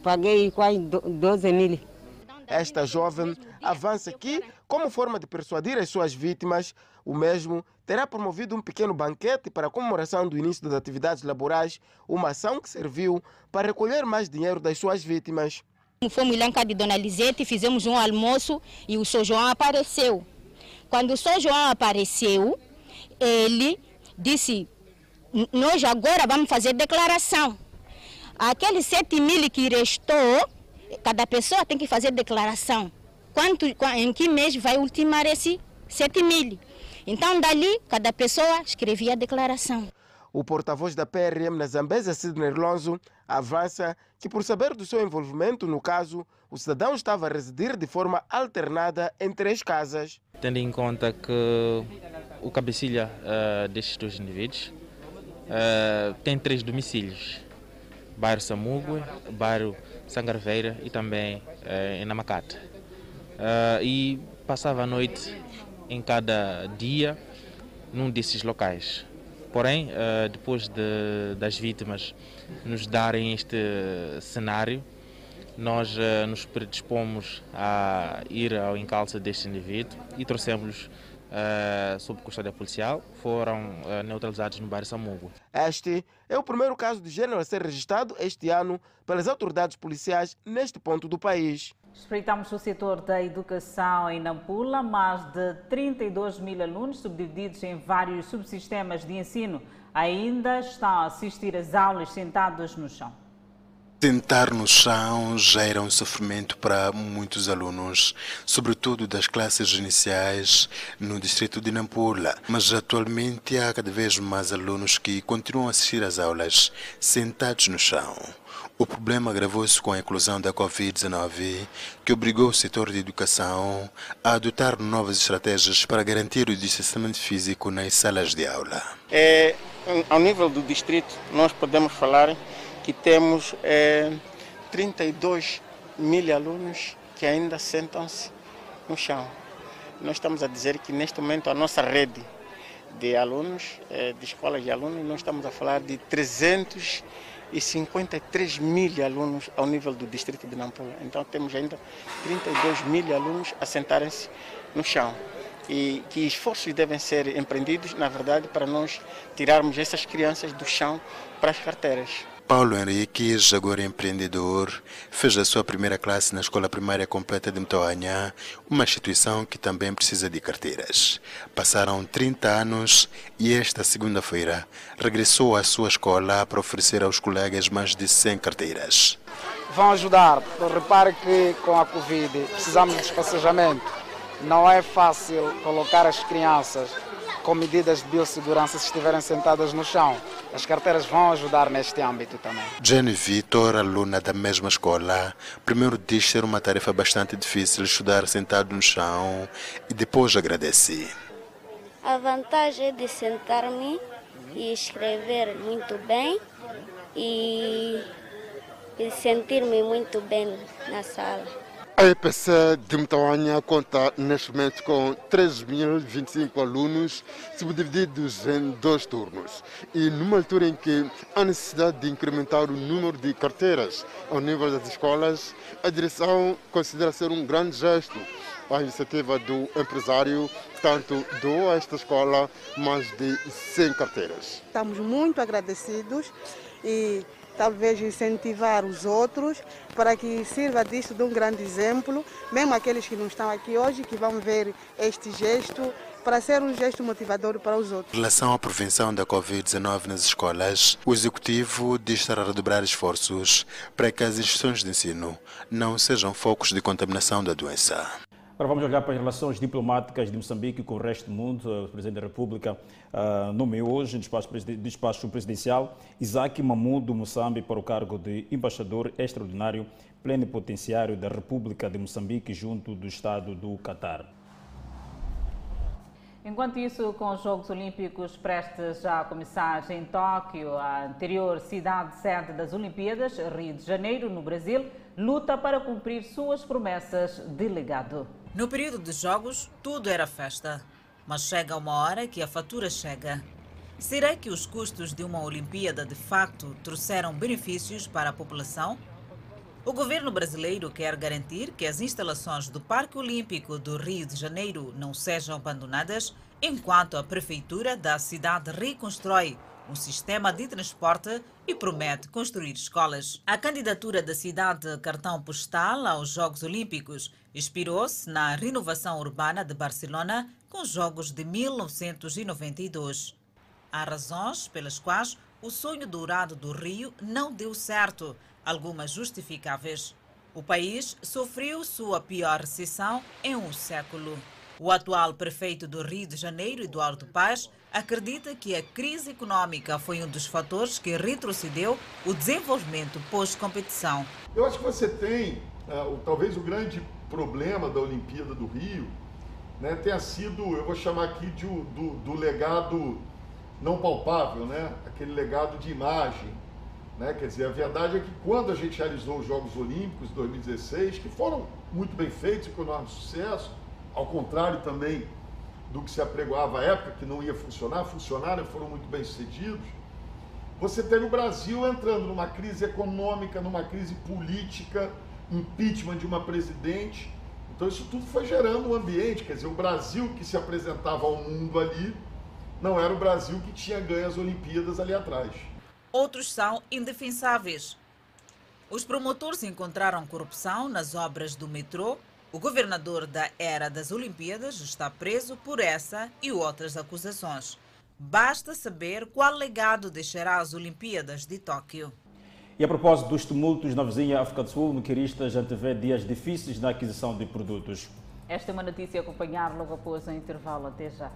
Speaker 38: paguei quase 12 mil.
Speaker 36: Esta jovem avança que, como forma de persuadir as suas vítimas, o mesmo terá promovido um pequeno banquete para a comemoração do início das atividades laborais, uma ação que serviu para recolher mais dinheiro das suas vítimas.
Speaker 38: Fomos lá em casa de Dona Lisete, fizemos um almoço e o São João apareceu. Quando o São João apareceu, ele disse, nós agora vamos fazer declaração. Aqueles 7 mil que restou, cada pessoa tem que fazer declaração. Quanto, em que mês vai ultimar esse 7 mil? Então, dali, cada pessoa escrevia a declaração.
Speaker 36: O porta-voz da PRM na Zambésia, Sidney Lonzo, avança que, por saber do seu envolvimento no caso, o cidadão estava a residir de forma alternada em três casas.
Speaker 32: Tendo em conta que o cabecilha uh, destes dois indivíduos uh, tem três domicílios: bairro Samugue, bairro Sangarveira e também uh, em Namacata. Uh, e passava a noite em cada dia num desses locais. Porém, uh, depois de, das vítimas nos darem este cenário, nós uh, nos predispomos a ir ao encalço deste indivíduo e trouxemos Uh, sob custódia policial, foram uh, neutralizados no bairro Samugo.
Speaker 36: Este é o primeiro caso de gênero a ser registrado este ano pelas autoridades policiais neste ponto do país.
Speaker 2: Espreitamos o setor da educação em Nampula. Mais de 32 mil alunos, subdivididos em vários subsistemas de ensino, ainda estão a assistir às aulas sentados no chão.
Speaker 39: Sentar no chão já era um sofrimento para muitos alunos, sobretudo das classes iniciais no distrito de Nampula. Mas atualmente há cada vez mais alunos que continuam a assistir às aulas sentados no chão. O problema agravou-se com a inclusão da Covid-19, que obrigou o setor de educação a adotar novas estratégias para garantir o distanciamento físico nas salas de aula.
Speaker 40: É, ao nível do distrito, nós podemos falar que temos é, 32 mil alunos que ainda sentam-se no chão. Nós estamos a dizer que neste momento a nossa rede de alunos, é, de escolas de alunos, nós estamos a falar de 353 mil alunos ao nível do distrito de Nampula. Então temos ainda 32 mil alunos a sentarem-se no chão e que esforços devem ser empreendidos, na verdade, para nós tirarmos essas crianças do chão para as carteiras.
Speaker 39: Paulo Henriques, agora empreendedor, fez a sua primeira classe na Escola Primária Completa de Mtoanha, uma instituição que também precisa de carteiras. Passaram 30 anos e esta segunda-feira regressou à sua escola para oferecer aos colegas mais de 100 carteiras.
Speaker 41: Vão ajudar. Repare que com a Covid precisamos de despacejamento. Não é fácil colocar as crianças com medidas de biossegurança se estiverem sentadas no chão. As carteiras vão ajudar neste âmbito também.
Speaker 39: Jenny Vitor, aluna da mesma escola, primeiro diz ser uma tarefa bastante difícil estudar sentado no chão e depois agradece.
Speaker 42: A vantagem é de sentar-me e escrever muito bem e, e sentir-me muito bem na sala.
Speaker 24: A EPC de Mtauanha conta neste momento com 3.025 alunos, subdivididos em dois turnos. E numa altura em que há necessidade de incrementar o número de carteiras ao nível das escolas, a direção considera ser um grande gesto a iniciativa do empresário, tanto doou a esta escola mais de 100 carteiras.
Speaker 29: Estamos muito agradecidos e talvez incentivar os outros para que sirva disto de um grande exemplo, mesmo aqueles que não estão aqui hoje, que vão ver este gesto, para ser um gesto motivador para os outros.
Speaker 39: Em relação à prevenção da Covid-19 nas escolas, o Executivo diz estar a redobrar esforços para que as instituições de ensino não sejam focos de contaminação da doença.
Speaker 3: Agora vamos olhar para as relações diplomáticas de Moçambique com o resto do mundo. O Presidente da República uh, nomeou hoje, no despacho, despacho presidencial, Isaac Mahmoud do Moçambique para o cargo de embaixador extraordinário plenipotenciário da República de Moçambique junto do Estado do Catar.
Speaker 43: Enquanto isso, com os Jogos Olímpicos prestes a começar em Tóquio, a anterior cidade sede das Olimpíadas, Rio de Janeiro, no Brasil, luta para cumprir suas promessas de legado.
Speaker 2: No período de jogos, tudo era festa. Mas chega uma hora que a fatura chega. Será que os custos de uma Olimpíada de facto trouxeram benefícios para a população? O governo brasileiro quer garantir que as instalações do Parque Olímpico do Rio de Janeiro não sejam abandonadas, enquanto a prefeitura da cidade reconstrói um sistema de transporte e promete construir escolas. A candidatura da cidade cartão postal aos Jogos Olímpicos inspirou-se na renovação urbana de Barcelona com os Jogos de 1992. Há razões pelas quais o sonho dourado do Rio não deu certo, algumas justificáveis. O país sofreu sua pior recessão em um século. O atual prefeito do Rio de Janeiro, Eduardo Paz, acredita que a crise econômica foi um dos fatores que retrocedeu o desenvolvimento pós-competição.
Speaker 28: Eu acho que você tem, uh, talvez o grande problema da Olimpíada do Rio, né, tenha sido, eu vou chamar aqui de, do, do legado não palpável, né? aquele legado de imagem. Né? Quer dizer, a verdade é que quando a gente realizou os Jogos Olímpicos de 2016, que foram muito bem feitos e com enorme sucesso, ao contrário também do que se apregoava à época, que não ia funcionar, funcionaram foram muito bem sucedidos. Você teve o Brasil entrando numa crise econômica, numa crise política, impeachment de uma presidente. Então isso tudo foi gerando um ambiente, quer dizer, o Brasil que se apresentava ao mundo ali não era o Brasil que tinha ganho as Olimpíadas ali atrás.
Speaker 2: Outros são indefensáveis. Os promotores encontraram corrupção nas obras do metrô o governador da era das Olimpíadas está preso por essa e outras acusações. Basta saber qual legado deixará as Olimpíadas de Tóquio.
Speaker 3: E a propósito dos tumultos na vizinha África do Sul, Miquirista já antevê dias difíceis na aquisição de produtos.
Speaker 43: Esta é uma notícia a acompanhar logo após o intervalo. Até já.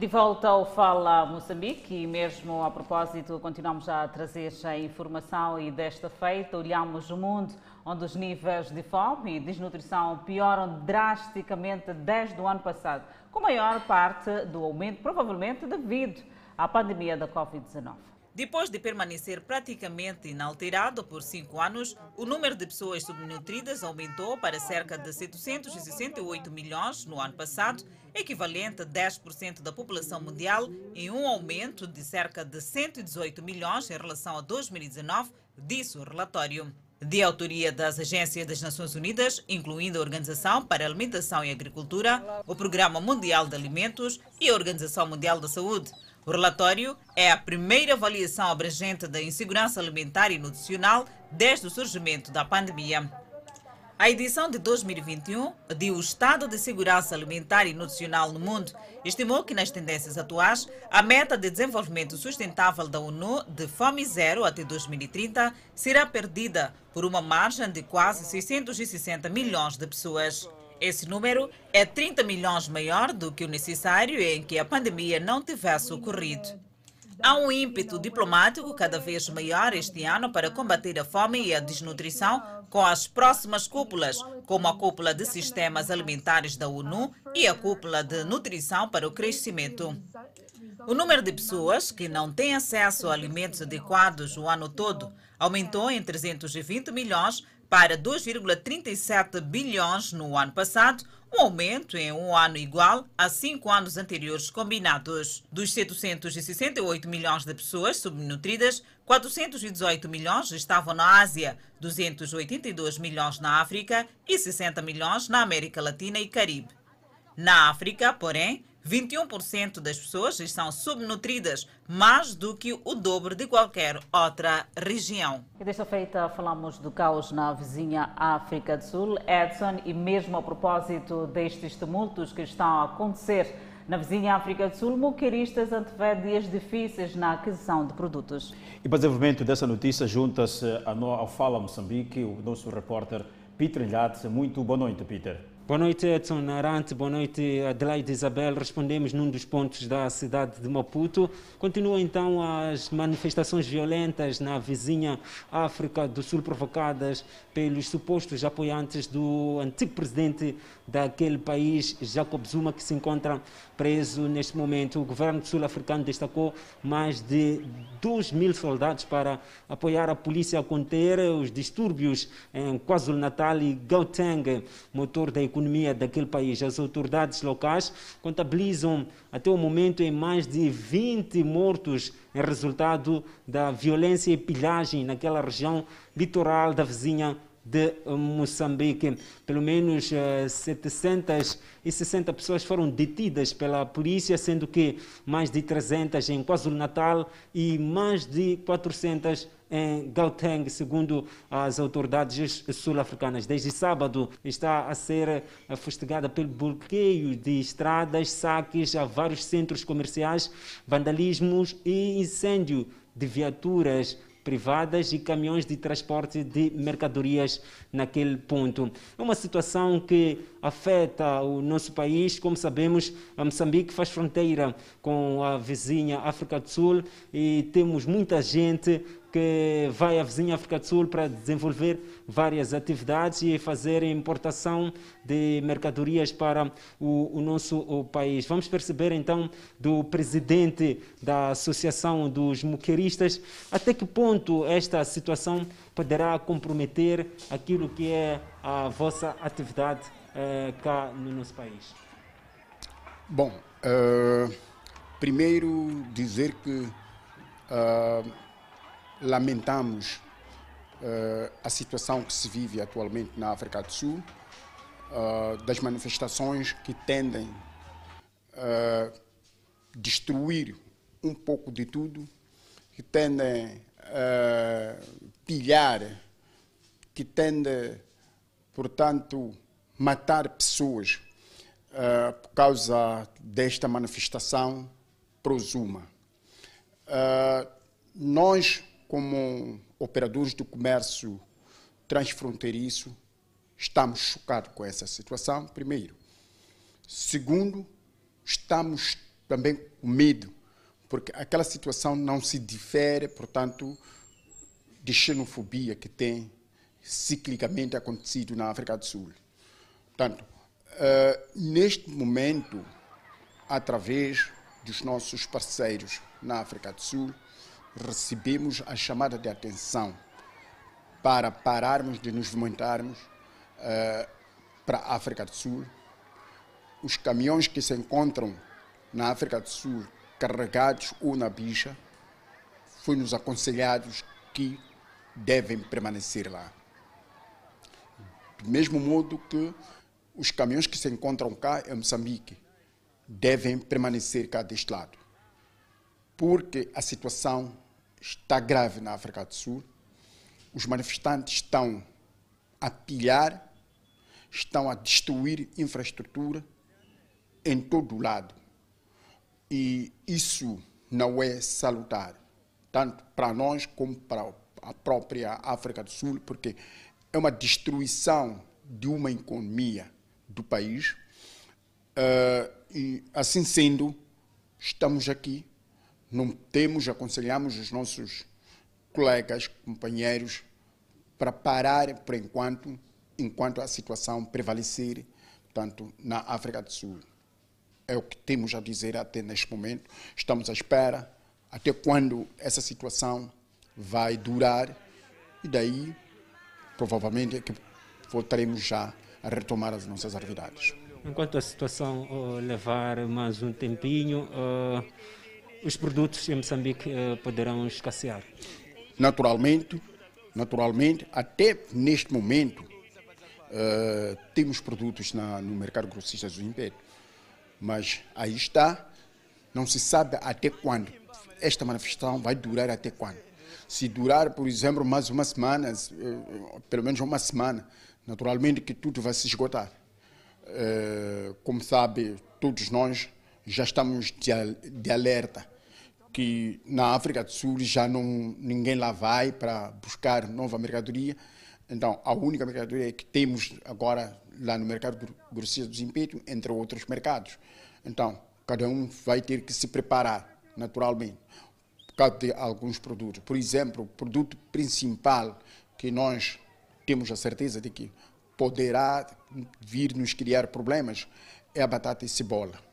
Speaker 44: De volta ao Fala Moçambique e mesmo a propósito continuamos a trazer a informação e desta feita olhamos o mundo onde os níveis de fome e desnutrição pioram drasticamente desde o ano passado, com maior parte do aumento provavelmente devido à pandemia da Covid-19.
Speaker 2: Depois de permanecer praticamente inalterado por cinco anos, o número de pessoas subnutridas aumentou para cerca de 768 milhões no ano passado, equivalente a 10% da população mundial, em um aumento de cerca de 118 milhões em relação a 2019, disse o relatório. De autoria das agências das Nações Unidas, incluindo a Organização para a Alimentação e Agricultura, o Programa Mundial de Alimentos e a Organização Mundial da Saúde. O relatório é a primeira avaliação abrangente da insegurança alimentar e nutricional desde o surgimento da pandemia. A edição de 2021 de O Estado de Segurança Alimentar e Nutricional no Mundo estimou que, nas tendências atuais, a meta de desenvolvimento sustentável da ONU de fome zero até 2030 será perdida por uma margem de quase 660 milhões de pessoas. Esse número é 30 milhões maior do que o necessário em que a pandemia não tivesse ocorrido. Há um ímpeto diplomático cada vez maior este ano para combater a fome e a desnutrição com as próximas cúpulas, como a cúpula de sistemas alimentares da ONU e a cúpula de nutrição para o crescimento. O número de pessoas que não têm acesso a alimentos adequados o ano todo aumentou em 320 milhões para 2,37 bilhões no ano passado, um aumento em um ano igual a cinco anos anteriores combinados. Dos 768 milhões de pessoas subnutridas, 418 milhões estavam na Ásia, 282 milhões na África e 60 milhões na América Latina e Caribe. Na África, porém, 21% das pessoas estão subnutridas, mais do que o dobro de qualquer outra região.
Speaker 44: E desta feita falamos do caos na vizinha África do Sul, Edson, e mesmo a propósito destes tumultos que estão a acontecer na vizinha África do Sul, moqueiristas antevê dias difíceis na aquisição de produtos.
Speaker 3: E para o desenvolvimento dessa notícia, junta-se ao Fala Moçambique o nosso repórter Peter Ilhate. Muito boa noite, Peter.
Speaker 13: Boa noite, Edson Arante. Boa noite, Adelaide Isabel. Respondemos num dos pontos da cidade de Maputo. Continuam então as manifestações violentas na vizinha África do Sul provocadas pelos supostos apoiantes do antigo presidente daquele país, Jacob Zuma, que se encontra preso neste momento. O governo sul-africano destacou mais de 2 mil soldados para apoiar a polícia a conter os distúrbios em KwaZulu-Natal e Gauteng, motor da economia daquele país. As autoridades locais contabilizam até o momento em mais de 20 mortos em resultado da violência e pilhagem naquela região litoral da vizinha de Moçambique. Pelo menos 760 pessoas foram detidas pela polícia, sendo que mais de 300 em KwaZulu-Natal e mais de 400 em Gauteng, segundo as autoridades sul-africanas. Desde sábado está a ser fustigada pelo bloqueio de estradas, saques a vários centros comerciais, vandalismos e incêndio de viaturas privadas e caminhões de transporte de mercadorias naquele ponto. É uma situação que afeta o nosso país. Como sabemos, Moçambique faz fronteira com a vizinha África do Sul e temos muita gente que vai à vizinha África do Sul para desenvolver várias atividades e fazer importação de mercadorias para o, o nosso o país. Vamos perceber então do presidente da Associação dos Moqueiristas até que ponto esta situação poderá comprometer aquilo que é a vossa atividade eh, cá no nosso país.
Speaker 45: Bom, uh, primeiro dizer que uh, lamentamos uh, a situação que se vive atualmente na África do Sul, uh, das manifestações que tendem a destruir um pouco de tudo, que tendem a pilhar, que tendem, portanto, matar pessoas uh, por causa desta manifestação pro-Zuma. Uh, nós como operadores do comércio transfronteiriço, estamos chocados com essa situação, primeiro. Segundo, estamos também com medo, porque aquela situação não se difere, portanto, de xenofobia que tem ciclicamente acontecido na África do Sul. Portanto, uh, neste momento, através dos nossos parceiros na África do Sul, recebemos a chamada de atenção para pararmos de nos movimentarmos uh, para a África do Sul. Os caminhões que se encontram na África do Sul carregados ou na bicha, foi-nos aconselhados que devem permanecer lá. Do mesmo modo que os caminhões que se encontram cá em Moçambique devem permanecer cá deste lado. Porque a situação está grave na África do Sul. Os manifestantes estão a pilhar, estão a destruir infraestrutura em todo o lado. E isso não é salutar, tanto para nós como para a própria África do Sul, porque é uma destruição de uma economia do país. Uh, e assim sendo, estamos aqui, não temos, aconselhamos os nossos colegas, companheiros, para parar por enquanto, enquanto a situação prevalecer, tanto na África do Sul. É o que temos a dizer até neste momento. Estamos à espera até quando essa situação vai durar e daí provavelmente é que voltaremos já a retomar as nossas atividades.
Speaker 13: Enquanto a situação levar mais um tempinho, uh, os produtos em Moçambique uh, poderão escassear?
Speaker 45: Naturalmente, naturalmente, até neste momento temos produtos na, no mercado grossista do Império, mas aí está, não se sabe até quando. Esta manifestação vai durar até quando. Se durar, por exemplo, mais uma semana, pelo menos uma semana, naturalmente que tudo vai se esgotar. Eh, como sabe, todos nós já estamos de alerta que na África do Sul já não ninguém lá vai para buscar nova mercadoria. Então, a única mercadoria que temos agora lá no mercado grossista dos impédios, entre outros mercados. Então, cada um vai ter que se preparar, naturalmente, por causa de alguns produtos. Por exemplo, o produto principal que nós temos a certeza de que poderá vir nos criar problemas é a batata e cebola.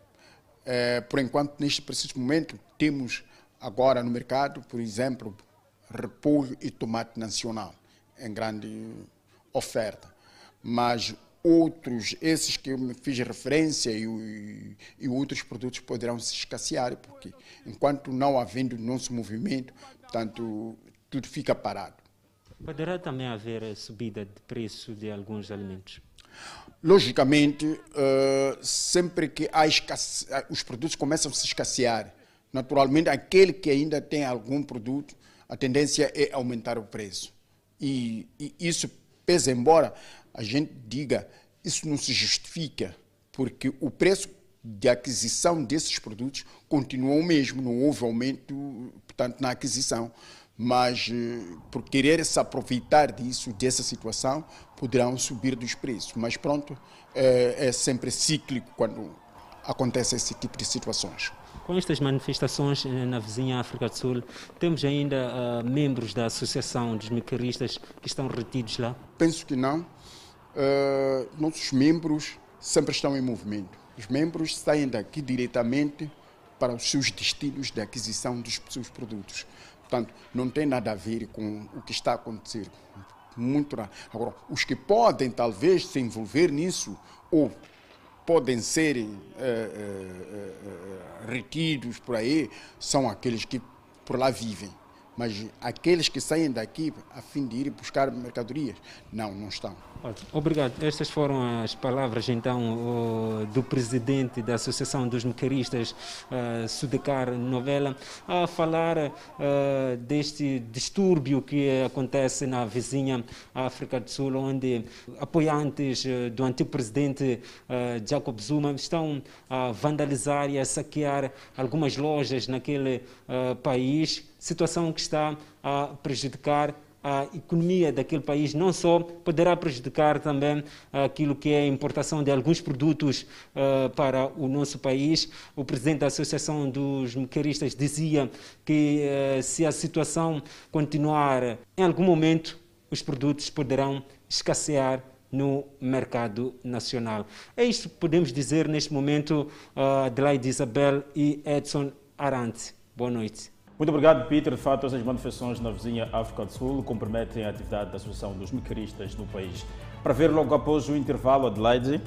Speaker 45: É, por enquanto, neste preciso momento, temos agora no mercado, por exemplo, repolho e tomate nacional em grande oferta. Mas outros, esses que eu me fiz referência e, e, e, outros produtos poderão se escassear, porque enquanto não havendo nosso movimento, portanto, tudo fica parado.
Speaker 13: Poderá também haver subida de preço de alguns alimentos?
Speaker 45: Logicamente, uh, sempre que escasse... os produtos começam a se escassear, naturalmente, aquele que ainda tem algum produto, a tendência é aumentar o preço. E, e isso pesa, embora a gente diga, isso não se justifica, porque o preço de aquisição desses produtos continua o mesmo, não houve aumento, portanto, na aquisição mas eh, por querer se aproveitar disso, dessa situação, poderão subir dos preços. Mas pronto, é, é sempre cíclico quando acontece esse tipo de situações.
Speaker 13: Com estas manifestações eh, na vizinha África do Sul, temos ainda uh, membros da Associação dos Micaristas que estão retidos lá?
Speaker 45: Penso que não. Uh, nossos membros sempre estão em movimento. Os membros saem daqui diretamente para os seus destinos de aquisição dos seus produtos. Portanto, não tem nada a ver com o que está a acontecer. Muito raro. Agora, os que podem talvez se envolver nisso ou podem ser eh, eh, eh, retidos por aí são aqueles que por lá vivem. Mas aqueles que saem daqui a fim de ir buscar mercadorias, não, não estão.
Speaker 13: Obrigado. Estas foram as palavras então do presidente da Associação dos Mecaristas, uh, Sudecar Novela, a falar uh, deste distúrbio que acontece na vizinha África do Sul, onde apoiantes uh, do antigo presidente Jacob Zuma estão a vandalizar e a saquear algumas lojas naquele país, situação que está a prejudicar a economia daquele país, não só poderá prejudicar também aquilo que é a importação de alguns produtos uh, para o nosso país. O presidente da Associação dos Mecaristas dizia que uh, se a situação continuar, em algum momento os produtos poderão escassear no mercado nacional. É isto que podemos dizer neste momento, uh, Adelaide Isabel e Edson Arante. Boa noite.
Speaker 3: Muito obrigado, Peter. De fato, essas manifestações na vizinha África do Sul comprometem a atividade da Associação dos Mecaristas no país. Para ver logo após o intervalo, Adelaide.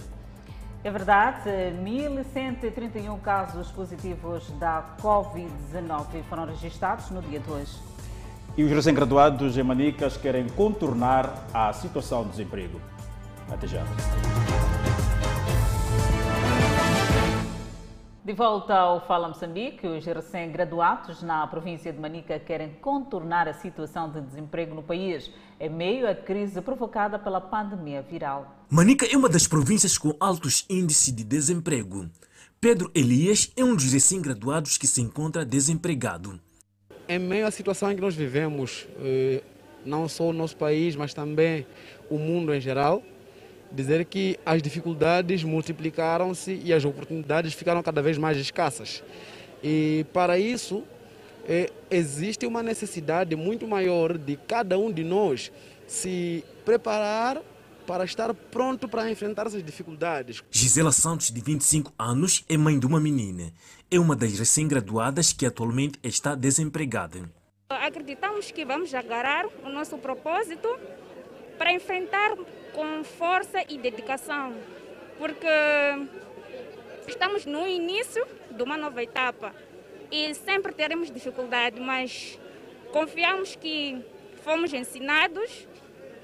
Speaker 2: É verdade, 1.131 casos positivos da Covid-19 foram registrados no dia de hoje.
Speaker 3: E os recém-graduados em Manicas querem contornar a situação de desemprego. Até já.
Speaker 2: De volta ao Fala Moçambique, os recém-graduados na província de Manica querem contornar a situação de desemprego no país, em meio à crise provocada pela pandemia viral.
Speaker 46: Manica é uma das províncias com altos índices de desemprego. Pedro Elias é um dos recém-graduados que se encontra desempregado.
Speaker 47: Em meio à situação em que nós vivemos, eh, não só o nosso país, mas também o mundo em geral, dizer que as dificuldades multiplicaram-se e as oportunidades ficaram cada vez mais escassas. E para isso, é, existe uma necessidade muito maior de cada um de nós se preparar para estar pronto para enfrentar essas dificuldades.
Speaker 46: Gisela Santos, de 25 anos, é mãe de uma menina. É uma das recém-graduadas que atualmente está desempregada.
Speaker 48: Acreditamos que vamos agarrar o nosso propósito para enfrentar com força e dedicação, porque estamos no início de uma nova etapa e sempre teremos dificuldade, mas confiamos que fomos ensinados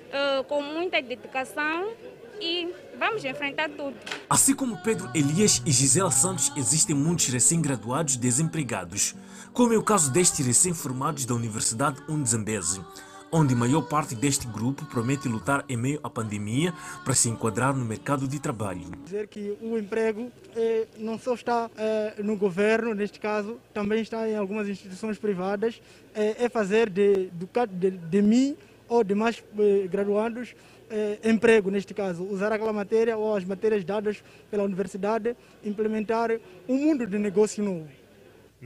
Speaker 48: uh, com muita dedicação e vamos enfrentar tudo.
Speaker 46: Assim como Pedro Elias e Gisela Santos, existem muitos recém-graduados desempregados, como é o caso destes recém-formados da Universidade Unzambeze onde maior parte deste grupo promete lutar em meio à pandemia para se enquadrar no mercado de trabalho.
Speaker 47: Dizer que o emprego eh, não só está eh, no governo, neste caso, também está em algumas instituições privadas, eh, é fazer de, de, de, mim ou de mais eh, graduandos eh, emprego, neste caso, usar aquela matéria ou as matérias dadas pela universidade, implementar um mundo de negócio novo.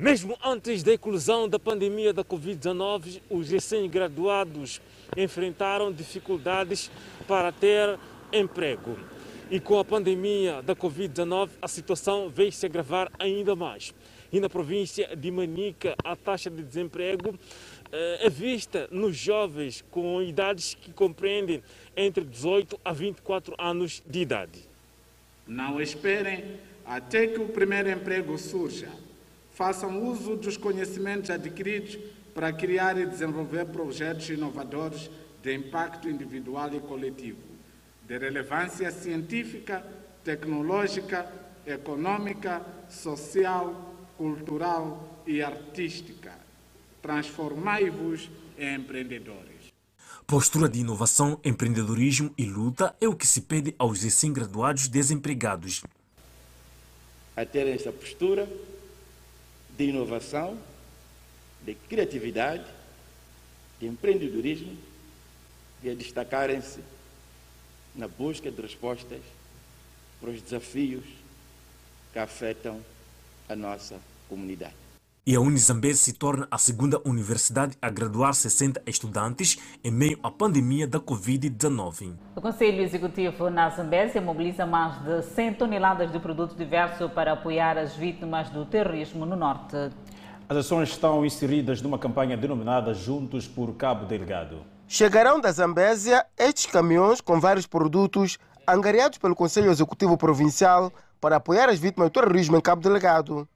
Speaker 13: Mesmo antes da eclosão da pandemia da Covid-19, os recém-graduados enfrentaram dificuldades para ter emprego. E com a pandemia da Covid-19, a situação veio se agravar ainda mais. E na província de Manica, a taxa de desemprego eh, é vista nos jovens com idades que compreendem entre 18 a 24 anos de idade.
Speaker 49: Não esperem até que o primeiro emprego surja façam uso dos conhecimentos adquiridos para criar e desenvolver projetos inovadores de impacto individual e coletivo, de relevância científica, tecnológica, econômica, social, cultural e artística. Transformai-vos em empreendedores.
Speaker 46: Postura de inovação, empreendedorismo e luta é o que se pede aos recém-graduados desempregados.
Speaker 50: A terem essa postura, de inovação, de criatividade, de empreendedorismo e a destacarem-se na busca de respostas para os desafios que afetam a nossa comunidade.
Speaker 46: E a Unizambese se torna a segunda universidade a graduar 60 estudantes em meio à pandemia da Covid-19.
Speaker 2: O Conselho Executivo na Zambésia mobiliza mais de 100 toneladas de produtos diversos para apoiar as vítimas do terrorismo no norte.
Speaker 3: As ações estão inseridas numa campanha denominada Juntos por Cabo Delgado.
Speaker 36: Chegarão da Zambésia estes caminhões com vários produtos angariados pelo Conselho Executivo Provincial para apoiar as vítimas do terrorismo em Cabo Delgado.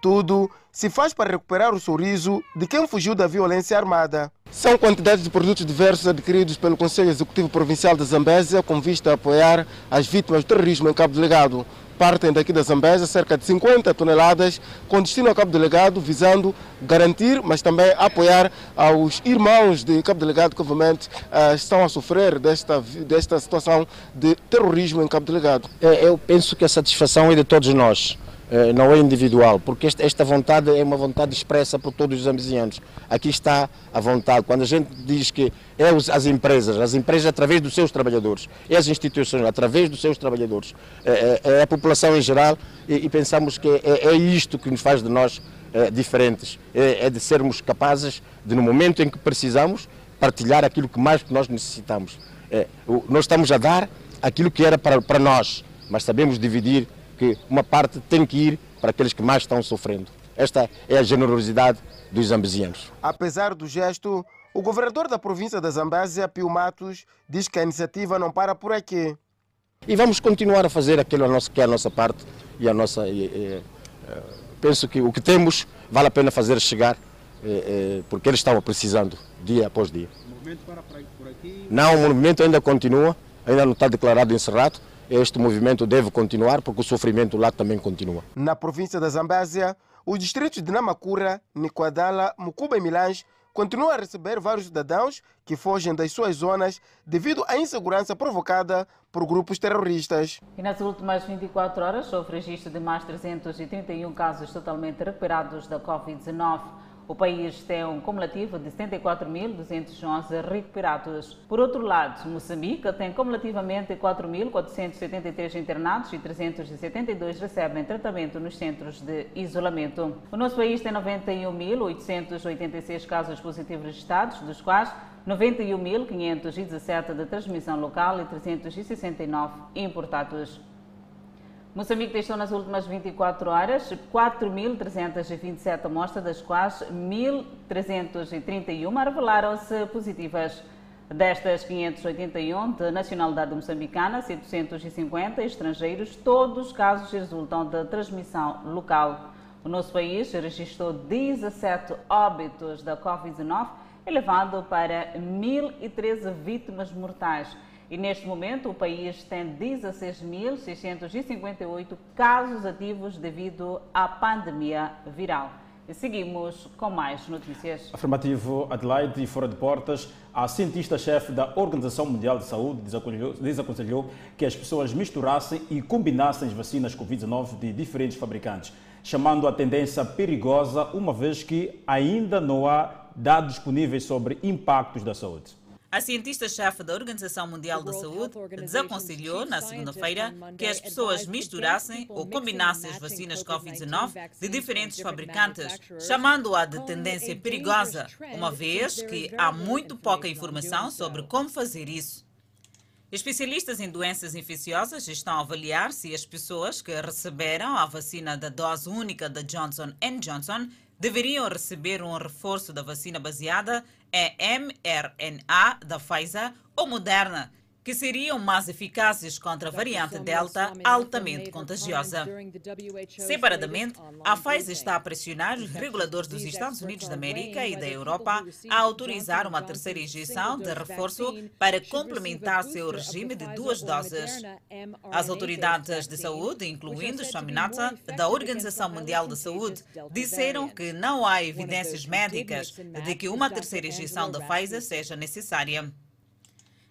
Speaker 36: Tudo se faz para recuperar o sorriso de quem fugiu da violência armada. São quantidades de produtos diversos adquiridos pelo Conselho Executivo Provincial da Zambésia com vista a apoiar as vítimas do terrorismo em Cabo Delegado. Partem daqui da Zambésia cerca de 50 toneladas com destino a Cabo Delegado, visando garantir, mas também apoiar aos irmãos de Cabo Delegado que obviamente eh, estão a sofrer desta, desta situação de terrorismo em Cabo Delegado.
Speaker 51: Eu penso que a satisfação é de todos nós
Speaker 52: não é individual, porque esta vontade é uma vontade expressa por todos os zambizianos. Aqui está a vontade. Quando a gente diz que é as empresas, as empresas através dos seus trabalhadores, é as instituições através dos seus trabalhadores, é, é, é a população em geral e, pensamos que é, é, isto que nos faz de nós diferentes, é, é, de sermos capazes de, no momento em que precisamos, partilhar aquilo que mais nós necessitamos. Nós estamos a dar aquilo que era para nós, mas sabemos dividir que uma parte tem que ir para aqueles que mais estão sofrendo. Esta é a generosidade dos zambizianos.
Speaker 36: Apesar do gesto, o governador da província da Zambésia, Pio Matos, diz que a iniciativa não para por aqui.
Speaker 52: E vamos continuar a fazer aquilo que é a nossa parte e a nossa. E, e, eh, penso que o que temos vale a pena fazer chegar, e, porque eles estão precisando dia após dia. O movimento para por aqui? Não, o movimento ainda continua, ainda não está declarado encerrado este movimento deve continuar porque o sofrimento lá também continua.
Speaker 36: Na província da Zambésia, os distritos de Namakura, Niquadala, Mucuba e Milange continuam a receber vários cidadãos que fogem das suas zonas devido à insegurança provocada por grupos terroristas.
Speaker 2: E nas últimas 24 horas houve registro de mais 331 casos totalmente recuperados da Covid-19. O país tem um cumulativo de 74.211 recuperados. Por outro lado, Moçambique tem cumulativamente 4.473 internados e 372 recebem tratamento nos centros de isolamento. O nosso país tem 91.886 casos positivos registrados, dos quais 91.517 de transmissão local e 369 importados. Moçambique testou nas últimas 24 horas 4.327 amostras, das quais 1.331 revelaram-se positivas. Destas 581 de nacionalidade moçambicana, 750 estrangeiros, todos os casos resultam de transmissão local. O nosso país registrou 17 óbitos da Covid-19, elevado para 1.013 vítimas mortais. E neste momento o país tem 16.658 casos ativos devido à pandemia viral. Seguimos com mais notícias.
Speaker 3: Afirmativo Adelaide e fora de portas, a cientista-chefe da Organização Mundial de Saúde desaconselhou que as pessoas misturassem e combinassem as vacinas Covid-19 de diferentes fabricantes, chamando a tendência perigosa, uma vez que ainda não há dados disponíveis sobre impactos da saúde.
Speaker 53: A cientista-chefe da Organização Mundial da Saúde desaconselhou na segunda-feira que as pessoas misturassem ou combinassem as vacinas Covid-19 de diferentes fabricantes, chamando-a de tendência perigosa, uma vez que há muito pouca informação sobre como fazer isso. Especialistas em doenças infecciosas estão a avaliar se as pessoas que receberam a vacina da dose única da Johnson Johnson deveriam receber um reforço da vacina baseada em mRNA da Pfizer ou Moderna, que seriam mais eficazes contra a variante Delta altamente contagiosa. Separadamente, a Pfizer está a pressionar os reguladores dos Estados Unidos da América e da Europa a autorizar uma terceira injeção de reforço para complementar seu regime de duas doses. As autoridades de saúde, incluindo Shaminata, da Organização Mundial da Saúde, disseram que não há evidências médicas de que uma terceira injeção da Pfizer seja necessária.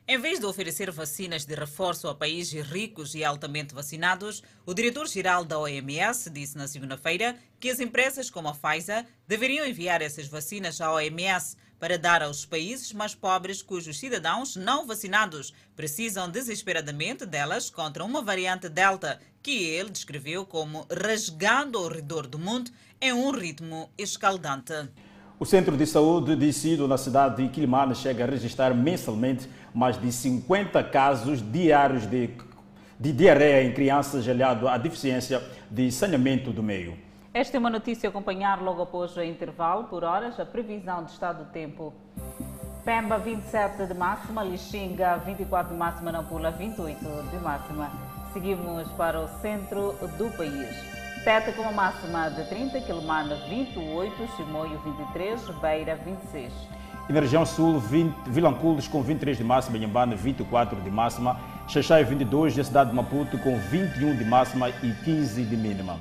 Speaker 53: Em vez de oferecer vacinas de reforço a países ricos e altamente vacinados, o diretor-geral da OMS disse na segunda-feira que as empresas como a Pfizer deveriam enviar essas vacinas à OMS para dar aos países mais pobres cujos cidadãos não vacinados precisam desesperadamente delas contra uma variante Delta, que ele descreveu como rasgando ao redor do mundo em um ritmo escaldante.
Speaker 3: O Centro de Saúde de Sido, na cidade de Quilimane, chega a registrar mensalmente mais de 50 casos diários de, de diarreia em crianças aliado à deficiência de saneamento do meio.
Speaker 2: Esta é uma notícia a acompanhar logo após o intervalo por horas, a previsão de estado do tempo. Pemba 27 de máxima, Lixinga 24 de máxima, Nampula 28 de máxima. Seguimos para o centro do país. Teta com uma máxima de 30, Quilomana 28, Chimoio 23, Beira 26.
Speaker 3: E na região sul, 20, Vilanculos com 23 de máxima, Inhambane 24 de máxima, Xaxai 22 e a cidade de Maputo com 21 de máxima e 15 de mínima.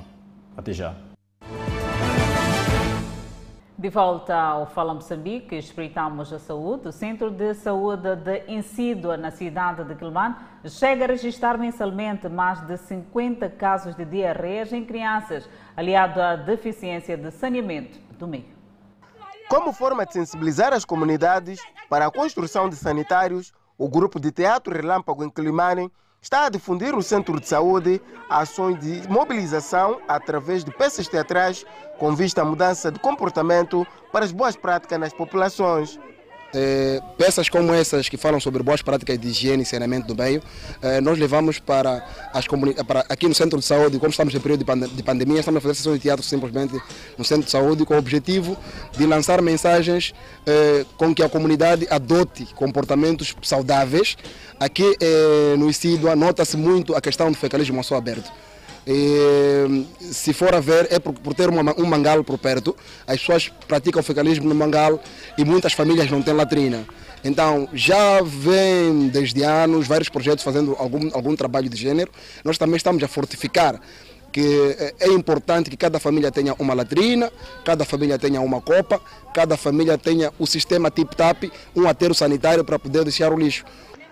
Speaker 3: Até já.
Speaker 2: De volta ao Fala Moçambique, espreitamos a saúde. O Centro de Saúde de Insídua, na cidade de Quilman, chega a registrar mensalmente mais de 50 casos de diarreias em crianças, aliado à deficiência de saneamento do meio.
Speaker 36: Como forma de sensibilizar as comunidades para a construção de sanitários, o grupo de teatro Relâmpago em Quilimane está a difundir no centro de saúde ações de mobilização através de peças teatrais com vista à mudança de comportamento para as boas práticas nas populações.
Speaker 54: É, peças como essas que falam sobre boas práticas de higiene e saneamento do meio, é, nós levamos para as comunidades, aqui no centro de saúde, como estamos em período de, de pandemia, estamos a fazer sessões de teatro simplesmente no centro de saúde com o objetivo de lançar mensagens é, com que a comunidade adote comportamentos saudáveis. Aqui no ICIDO nota-se muito a questão do fecalismo a céu aberto. E, se for a ver, é por, por ter uma, um mangal por perto, as pessoas praticam o fecalismo no mangal e muitas famílias não têm latrina. Então, já vem desde anos vários projetos fazendo algum, algum trabalho de gênero. Nós também estamos a fortificar que é importante que cada família tenha uma latrina, cada família tenha uma copa, cada família tenha o sistema tip-tap, um aterro sanitário para poder deixar o lixo.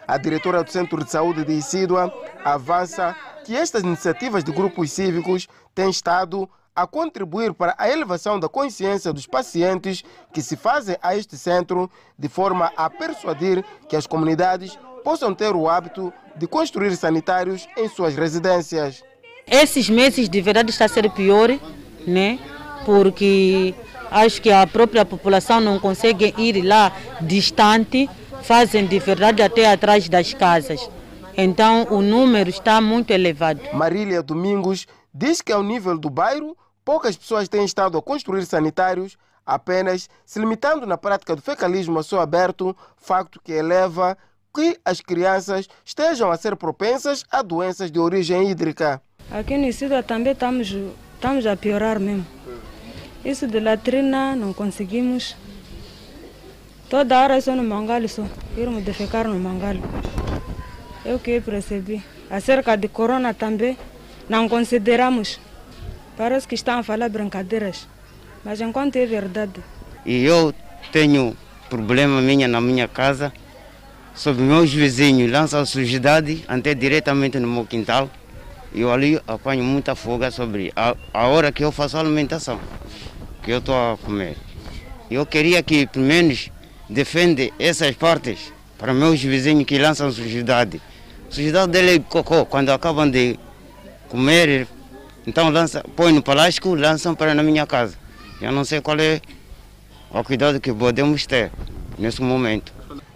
Speaker 36: A diretora do Centro de Saúde de Isidua avança que estas iniciativas de grupos cívicos têm estado a contribuir para a elevação da consciência dos pacientes que se fazem a este centro, de forma a persuadir que as comunidades possam ter o hábito de construir sanitários em suas residências.
Speaker 55: Esses meses de verdade está a ser pior, né? porque acho que a própria população não consegue ir lá distante, fazem de verdade até atrás das casas. Então o número está muito elevado.
Speaker 36: Marília Domingos diz que ao nível do bairro, poucas pessoas têm estado a construir sanitários, apenas se limitando na prática do fecalismo a céu aberto, facto que eleva que as crianças estejam a ser propensas a doenças de origem hídrica.
Speaker 55: Aqui no Isidro também estamos, estamos a piorar mesmo. Isso de latrina não conseguimos. Toda hora só no mangalho só. Irmos defecar no mangalho. O que eu percebi. Acerca de corona também, não consideramos. Parece que estão a falar brincadeiras, mas enquanto é verdade.
Speaker 56: E eu tenho problema minha na minha casa, sobre meus vizinhos lançam sujidade até diretamente no meu quintal. Eu ali apanho muita folga sobre a, a hora que eu faço a alimentação, que eu estou a comer. Eu queria que, pelo menos, defende essas partes para meus vizinhos que lançam sujidade. Sujidade dele é cocô, quando acabam de comer, então lança, põe no palácio, lançam para na minha casa. Eu não sei qual é o cuidado que podemos ter nesse momento.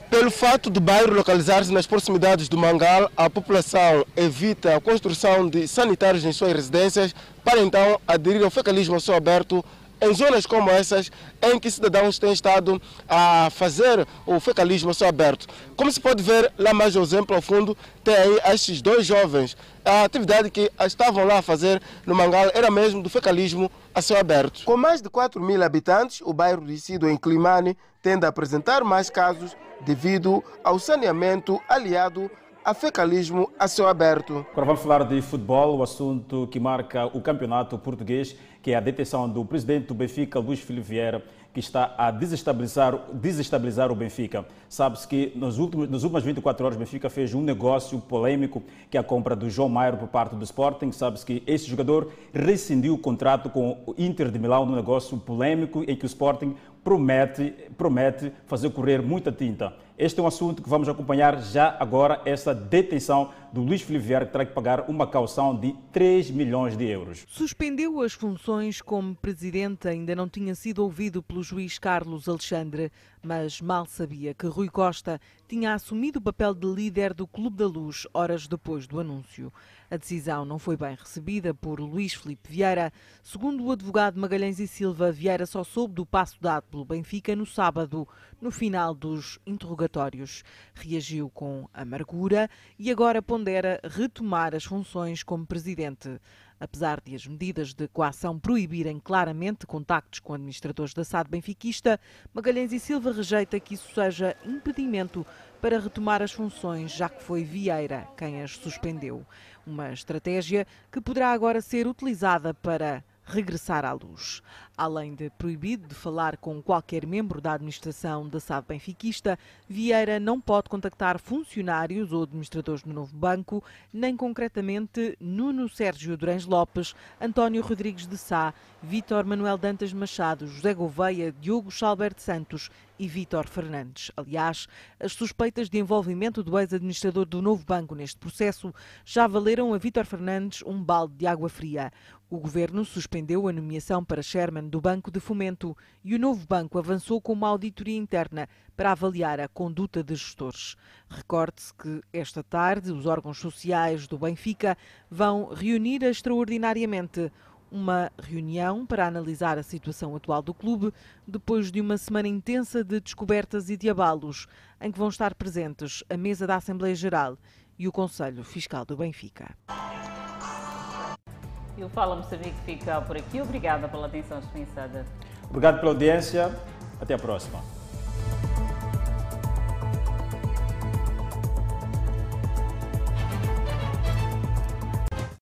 Speaker 36: Pelo fato do bairro localizar-se nas proximidades do Mangal, a população evita a construção de sanitários em suas residências para então aderir ao fecalismo a céu aberto em zonas como essas, em que cidadãos têm estado a fazer o fecalismo a céu aberto. Como se pode ver, lá mais um exemplo ao fundo, tem aí estes dois jovens. A atividade que estavam lá a fazer no Mangal era mesmo do fecalismo a céu aberto. Com mais de 4 mil habitantes, o bairro de Sido em Climane tende a apresentar mais casos devido ao saneamento aliado a fecalismo a céu aberto.
Speaker 3: Agora vamos falar de futebol, o assunto que marca o campeonato português, que é a detenção do presidente do Benfica, Luís Filipe Vieira, que está a desestabilizar, desestabilizar o Benfica. Sabe-se que nos últimos, nas últimas 24 horas o Benfica fez um negócio polêmico, que é a compra do João Maier por parte do Sporting. Sabe-se que esse jogador rescindiu o contrato com o Inter de Milão, num negócio polêmico em que o Sporting promete, promete fazer correr muita tinta. Este é um assunto que vamos acompanhar já agora, essa detenção do Luís Vieira, que terá que pagar uma caução de 3 milhões de euros.
Speaker 51: Suspendeu as funções como presidente, ainda não tinha sido ouvido pelo juiz Carlos Alexandre, mas mal sabia que Rui Costa tinha assumido o papel de líder do Clube da Luz horas depois do anúncio. A decisão não foi bem recebida por Luís Filipe Vieira. Segundo o advogado Magalhães e Silva, Vieira só soube do passo dado pelo Benfica no sábado, no final dos interrogatórios. Reagiu com amargura e agora pondera retomar as funções como presidente. Apesar de as medidas de coação proibirem claramente contactos com administradores da SAD benfiquista, Magalhães e Silva rejeita que isso seja impedimento para retomar as funções, já que foi Vieira quem as suspendeu. Uma estratégia que poderá agora ser utilizada para regressar à luz. Além de proibido de falar com qualquer membro da administração da SAD benfiquista, Vieira não pode contactar funcionários ou administradores do novo banco, nem concretamente Nuno Sérgio Durães Lopes, António Rodrigues de Sá, Vítor Manuel Dantas Machado, José Gouveia, Diogo Chalbert Santos e Vítor Fernandes. Aliás, as suspeitas de envolvimento do ex-administrador do novo banco neste processo já valeram a Vítor Fernandes um balde de água fria. O governo suspendeu a nomeação para do Banco de Fomento e o novo banco avançou com uma auditoria interna para avaliar a conduta de gestores. Recorde-se que esta tarde os órgãos sociais do Benfica vão reunir extraordinariamente uma reunião para analisar a situação atual do clube depois de uma semana intensa de descobertas e de abalos, em que vão estar presentes a mesa da Assembleia Geral e o Conselho Fiscal do Benfica.
Speaker 2: E o Fala Moçambique fica por aqui. Obrigada pela atenção dispensada.
Speaker 3: Obrigado pela audiência. Até a próxima.